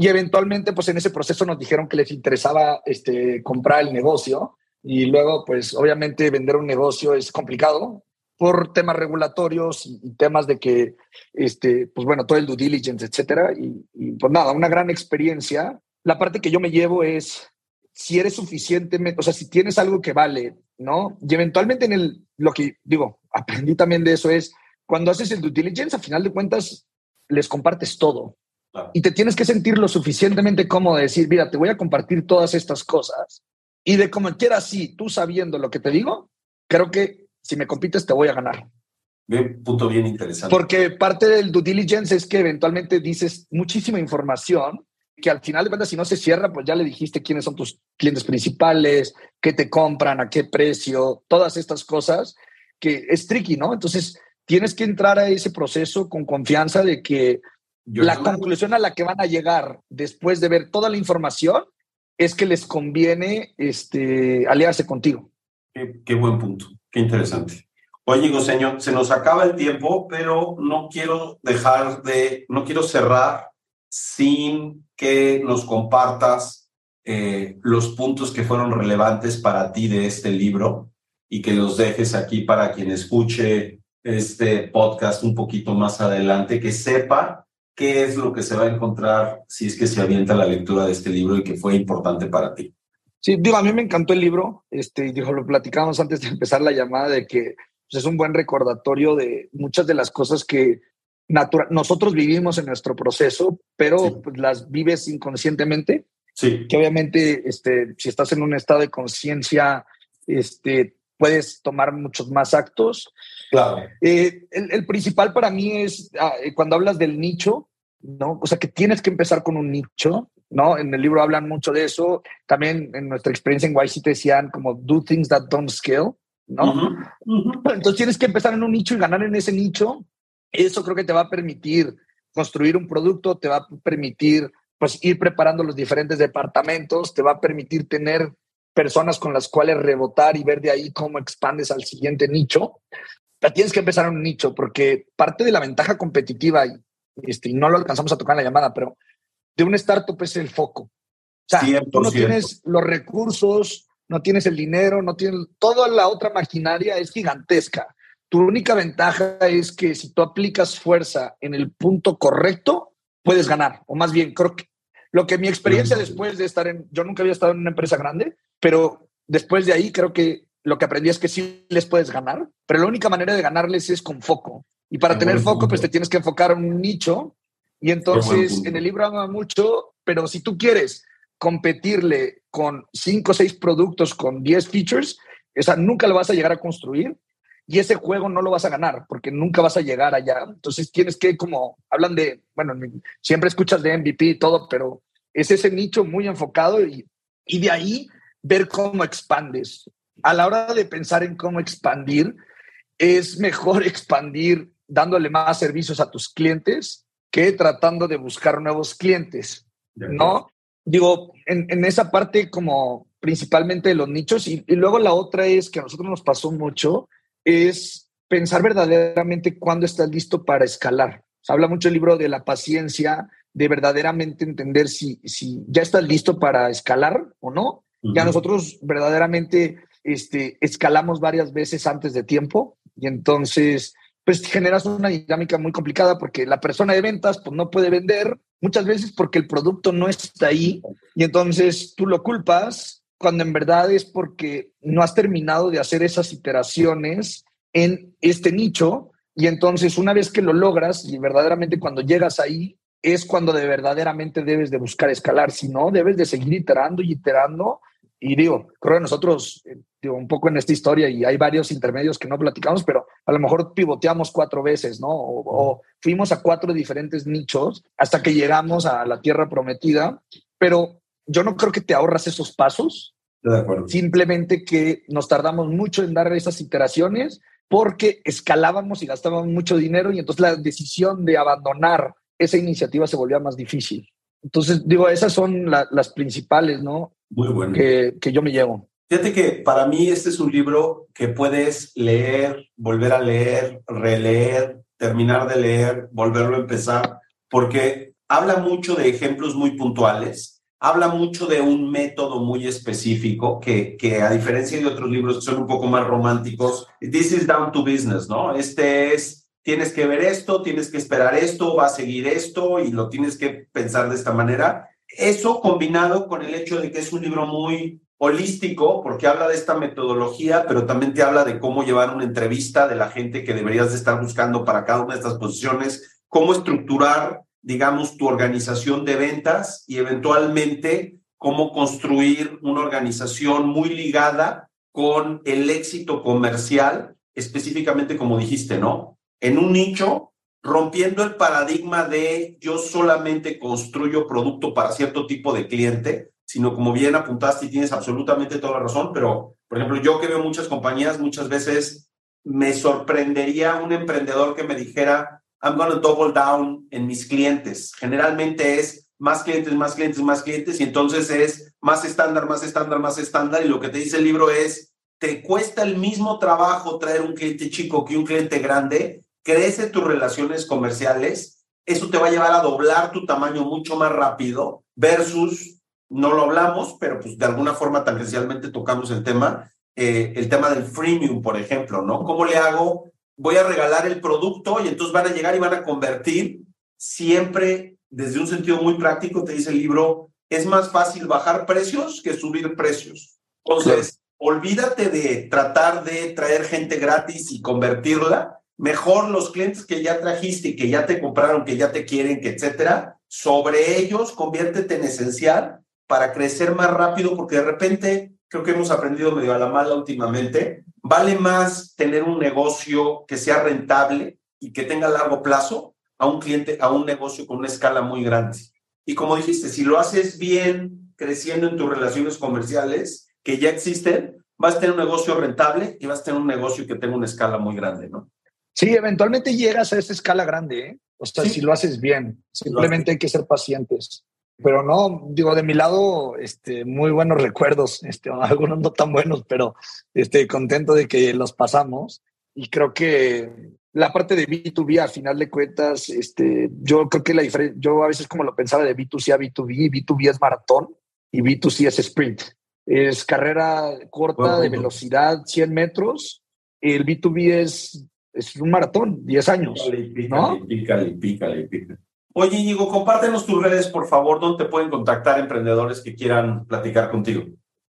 y eventualmente, pues en ese proceso nos dijeron que les interesaba este, comprar el negocio y luego, pues obviamente vender un negocio es complicado por temas regulatorios y, temas de que, este, pues bueno, todo el due diligence, etcétera. Y, y, pues nada, una gran experiencia. La parte que yo me llevo es si eres suficientemente, o sea, si tienes algo que vale, ¿no? Y eventualmente en el, lo que digo, aprendí también de eso es, cuando haces el due diligence, a final de cuentas, les compartes todo. Y te tienes que sentir lo suficientemente cómodo de decir, mira, te voy a compartir todas estas cosas. Y de como quieras, sí, tú sabiendo lo que te digo, creo que si me compites te voy a ganar. Bien, punto bien interesante. Porque parte del due diligence es que eventualmente dices muchísima información que al final de cuentas, si no se cierra, pues ya le dijiste quiénes son tus clientes principales, qué te compran, a qué precio, todas estas cosas, que es tricky, ¿no? Entonces, tienes que entrar a ese proceso con confianza de que yo la conclusión a la que van a llegar después de ver toda la información es que les conviene este, aliarse contigo. Qué, buen punto, qué interesante. Oye, señor, se nos acaba el tiempo, pero no quiero dejar de, no quiero cerrar sin que nos compartas eh, los puntos que fueron relevantes para ti de este libro y que los dejes aquí para quien escuche este podcast un poquito más adelante, que sepa qué es lo que se va a encontrar si es que se avienta la lectura de este libro y que fue importante para ti. Sí, digo, a mí me encantó el libro, este, dijo, lo platicábamos antes de empezar la llamada de que pues, es un buen recordatorio de muchas de las cosas que nosotros vivimos en nuestro proceso, pero sí. pues, las vives inconscientemente. Sí. Que obviamente, este, si estás en un estado de conciencia, este, puedes tomar muchos más actos. Claro. Eh, el, el, principal para mí es ah, cuando hablas del nicho, ¿no? O sea, que tienes que empezar con un nicho, ¿no? En el libro hablan mucho de eso. También en nuestra experiencia en YC te decían como do things that don't scale, ¿no? Uh -huh. Uh -huh. Entonces tienes que empezar en un nicho y ganar en ese nicho. Eso creo que te va a permitir construir un producto, te va a permitir pues ir preparando los diferentes departamentos, te va a permitir tener personas con las cuales rebotar y ver de ahí cómo expandes al siguiente nicho. Pero tienes que empezar en un nicho porque parte de la ventaja competitiva, y, este, y no lo alcanzamos a tocar en la llamada, pero de un startup es el foco. O sea, 100%. tú no tienes los recursos, no tienes el dinero, no tienes toda la otra maquinaria es gigantesca. Tu única ventaja es que si tú aplicas fuerza en el punto correcto, puedes ganar. O más bien, creo que lo que mi experiencia después de estar en, yo nunca había estado en una empresa grande, pero después de ahí creo que lo que aprendí es que sí les puedes ganar, pero la única manera de ganarles es con foco. Y para tener foco, pues te tienes que enfocar en un nicho. Y entonces en el libro habla mucho, pero si tú quieres competirle con cinco o seis productos con 10 features, o sea, nunca lo vas a llegar a construir y ese juego no lo vas a ganar porque nunca vas a llegar allá. Entonces tienes que, como hablan de, bueno, siempre escuchas de MVP y todo, pero es ese nicho muy enfocado y, y de ahí ver cómo expandes. A la hora de pensar en cómo expandir, es mejor expandir dándole más servicios a tus clientes que tratando de buscar nuevos clientes, ¿no? Digo, en, esa parte como principalmente de los nichos y, y, luego la otra es que a nosotros nos pasó mucho, es pensar verdaderamente cuándo estás listo para escalar. Se habla mucho el libro de la paciencia, de verdaderamente entender si, si ya estás listo para escalar o no. Ya nosotros verdaderamente este, escalamos varias veces antes de tiempo y entonces pues generas una dinámica muy complicada porque la persona de ventas pues no puede vender muchas veces porque el producto no está ahí y entonces tú lo culpas cuando en verdad es porque no has terminado de hacer esas iteraciones en este nicho y entonces una vez que lo logras y verdaderamente cuando llegas ahí es cuando de verdaderamente debes de buscar escalar, si no debes de seguir iterando y iterando y digo, creo que nosotros, eh, digo, un poco en esta historia, y hay varios intermedios que no platicamos, pero a lo mejor pivoteamos cuatro veces, ¿no? O, fuimos a cuatro diferentes nichos hasta que llegamos a la tierra prometida, pero yo no creo que te ahorras esos pasos. De acuerdo. Simplemente que nos tardamos mucho en dar esas iteraciones porque escalábamos y gastábamos mucho dinero y entonces la decisión de abandonar esa iniciativa se volvía más difícil. Entonces, digo, esas son las principales, ¿no? Muy bueno. Que, que yo me llevo. Fíjate que para mí este es un libro que puedes leer, volver a leer, releer, terminar de leer, volverlo a empezar, porque habla mucho de ejemplos muy puntuales, habla mucho de un método muy específico que, que a diferencia de otros libros que son un poco más románticos, this is down to business, ¿no? Este es, tienes que ver esto, tienes que esperar esto, va a seguir esto y lo tienes que pensar de esta manera. Eso combinado con el hecho de que es un libro muy holístico, porque habla de esta metodología, pero también te habla de cómo llevar una entrevista de la gente que deberías de estar buscando para cada una de estas posiciones, cómo estructurar, digamos, tu organización de ventas y eventualmente cómo construir una organización muy ligada con el éxito comercial, específicamente como dijiste, ¿no? En un nicho rompiendo el paradigma de yo solamente construyo producto para cierto tipo de cliente, sino como bien apuntaste y tienes absolutamente toda la razón, pero por ejemplo, yo que veo muchas compañías, muchas veces me sorprendería un emprendedor que me dijera, I'm going to double down en mis clientes. Generalmente es más clientes, más clientes, más clientes, y entonces es más estándar, más estándar, más estándar, y lo que te dice el libro es, te cuesta el mismo trabajo traer un cliente chico que un cliente grande, crece tus relaciones comerciales, eso te va a llevar a doblar tu tamaño mucho más rápido versus, no lo hablamos, pero pues de alguna forma tangencialmente tocamos el tema, eh, el tema del freemium, por ejemplo, ¿no? ¿Cómo le hago? Voy a regalar el producto y entonces van a llegar y van a convertir siempre desde un sentido muy práctico, te dice el libro, es más fácil bajar precios que subir precios. Entonces, olvídate de tratar de traer gente gratis y convertirla mejor los clientes que ya trajiste y que ya te compraron, que ya te quieren, que etcétera, sobre ellos conviértete en esencial para crecer más rápido, porque de repente creo que hemos aprendido medio a la mala últimamente, vale más tener un negocio que sea rentable y que tenga largo plazo a un cliente, a un negocio con una escala muy grande. Y como dijiste, si lo haces bien, creciendo en tus relaciones comerciales que ya existen, vas a tener un negocio rentable y vas a tener un negocio que tenga una escala muy grande, ¿no? Sí, eventualmente llegas a esa escala grande, ¿eh? O sea, si lo haces bien, simplemente hay que ser pacientes. Pero no, digo, de mi lado, este, muy buenos recuerdos, este, algunos no tan buenos, pero este, contento de que los pasamos. Y creo que la parte de B2B, a final de cuentas, este, yo creo que la diferencia, yo a veces como lo pensaba de B2C a B2B, B2B es maratón y B2C es sprint. Es carrera corta de velocidad, 100 metros. El B2B es es un maratón, 10 años. Pícale, ¿no? pícale, pícale, pícale. Oye, Íñigo, compártenos tus redes, por favor, donde te pueden contactar emprendedores que quieran platicar contigo.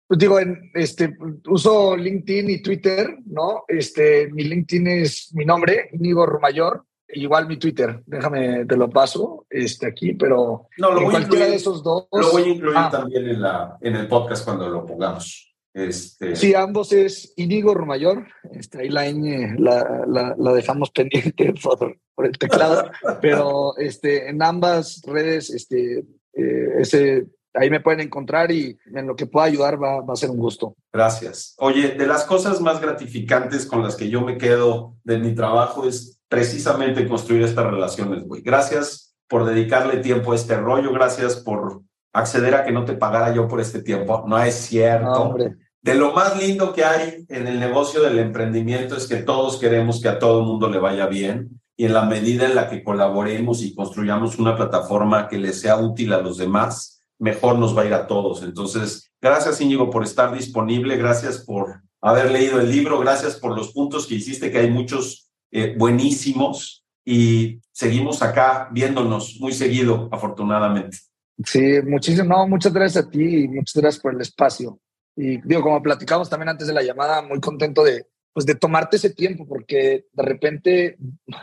Pues digo, en, este, uso LinkedIn y Twitter, ¿no? Este, mi LinkedIn es mi nombre, Íñigo Rumayor, igual mi Twitter, déjame, te lo paso este, aquí, pero no, lo en voy cualquiera de esos dos. Lo voy a incluir ah. también en, la, en el podcast cuando lo pongamos. Este... Sí, ambos es Inigo Rumayor. Este, ahí la ñ la, la, dejamos pendiente por, por, el teclado, pero este, en ambas redes este, eh, ese ahí me pueden encontrar y en lo que pueda ayudar va, va, a ser un gusto. Gracias. Oye, de las cosas más gratificantes con las que yo me quedo de mi trabajo es precisamente construir estas relaciones, güey. Gracias por dedicarle tiempo a este rollo, gracias por acceder a que no te pagara yo por este tiempo. No es cierto. De lo más lindo que hay en el negocio del emprendimiento es que todos queremos que a todo el mundo le vaya bien y en la medida en la que colaboremos y construyamos una plataforma que le sea útil a los demás, mejor nos va a ir a todos. Entonces, gracias Íñigo por estar disponible, gracias por haber leído el libro, gracias por los puntos que hiciste, que hay muchos eh, buenísimos y seguimos acá viéndonos muy seguido, afortunadamente. Sí, muchísimas, no, muchas gracias a ti y muchas gracias por el espacio. Y digo, como platicamos también antes de la llamada, muy contento de, pues de tomarte ese tiempo, porque de repente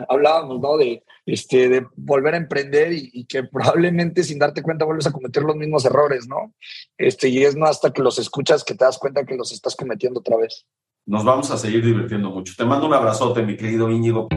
hablábamos, ¿no? De, este, de volver a emprender y, que probablemente sin darte cuenta vuelves a cometer los mismos errores, ¿no? Este, y es no hasta que los escuchas que te das cuenta que los estás cometiendo otra vez. Nos vamos a seguir divirtiendo mucho. Te mando un abrazote, mi querido Íñigo.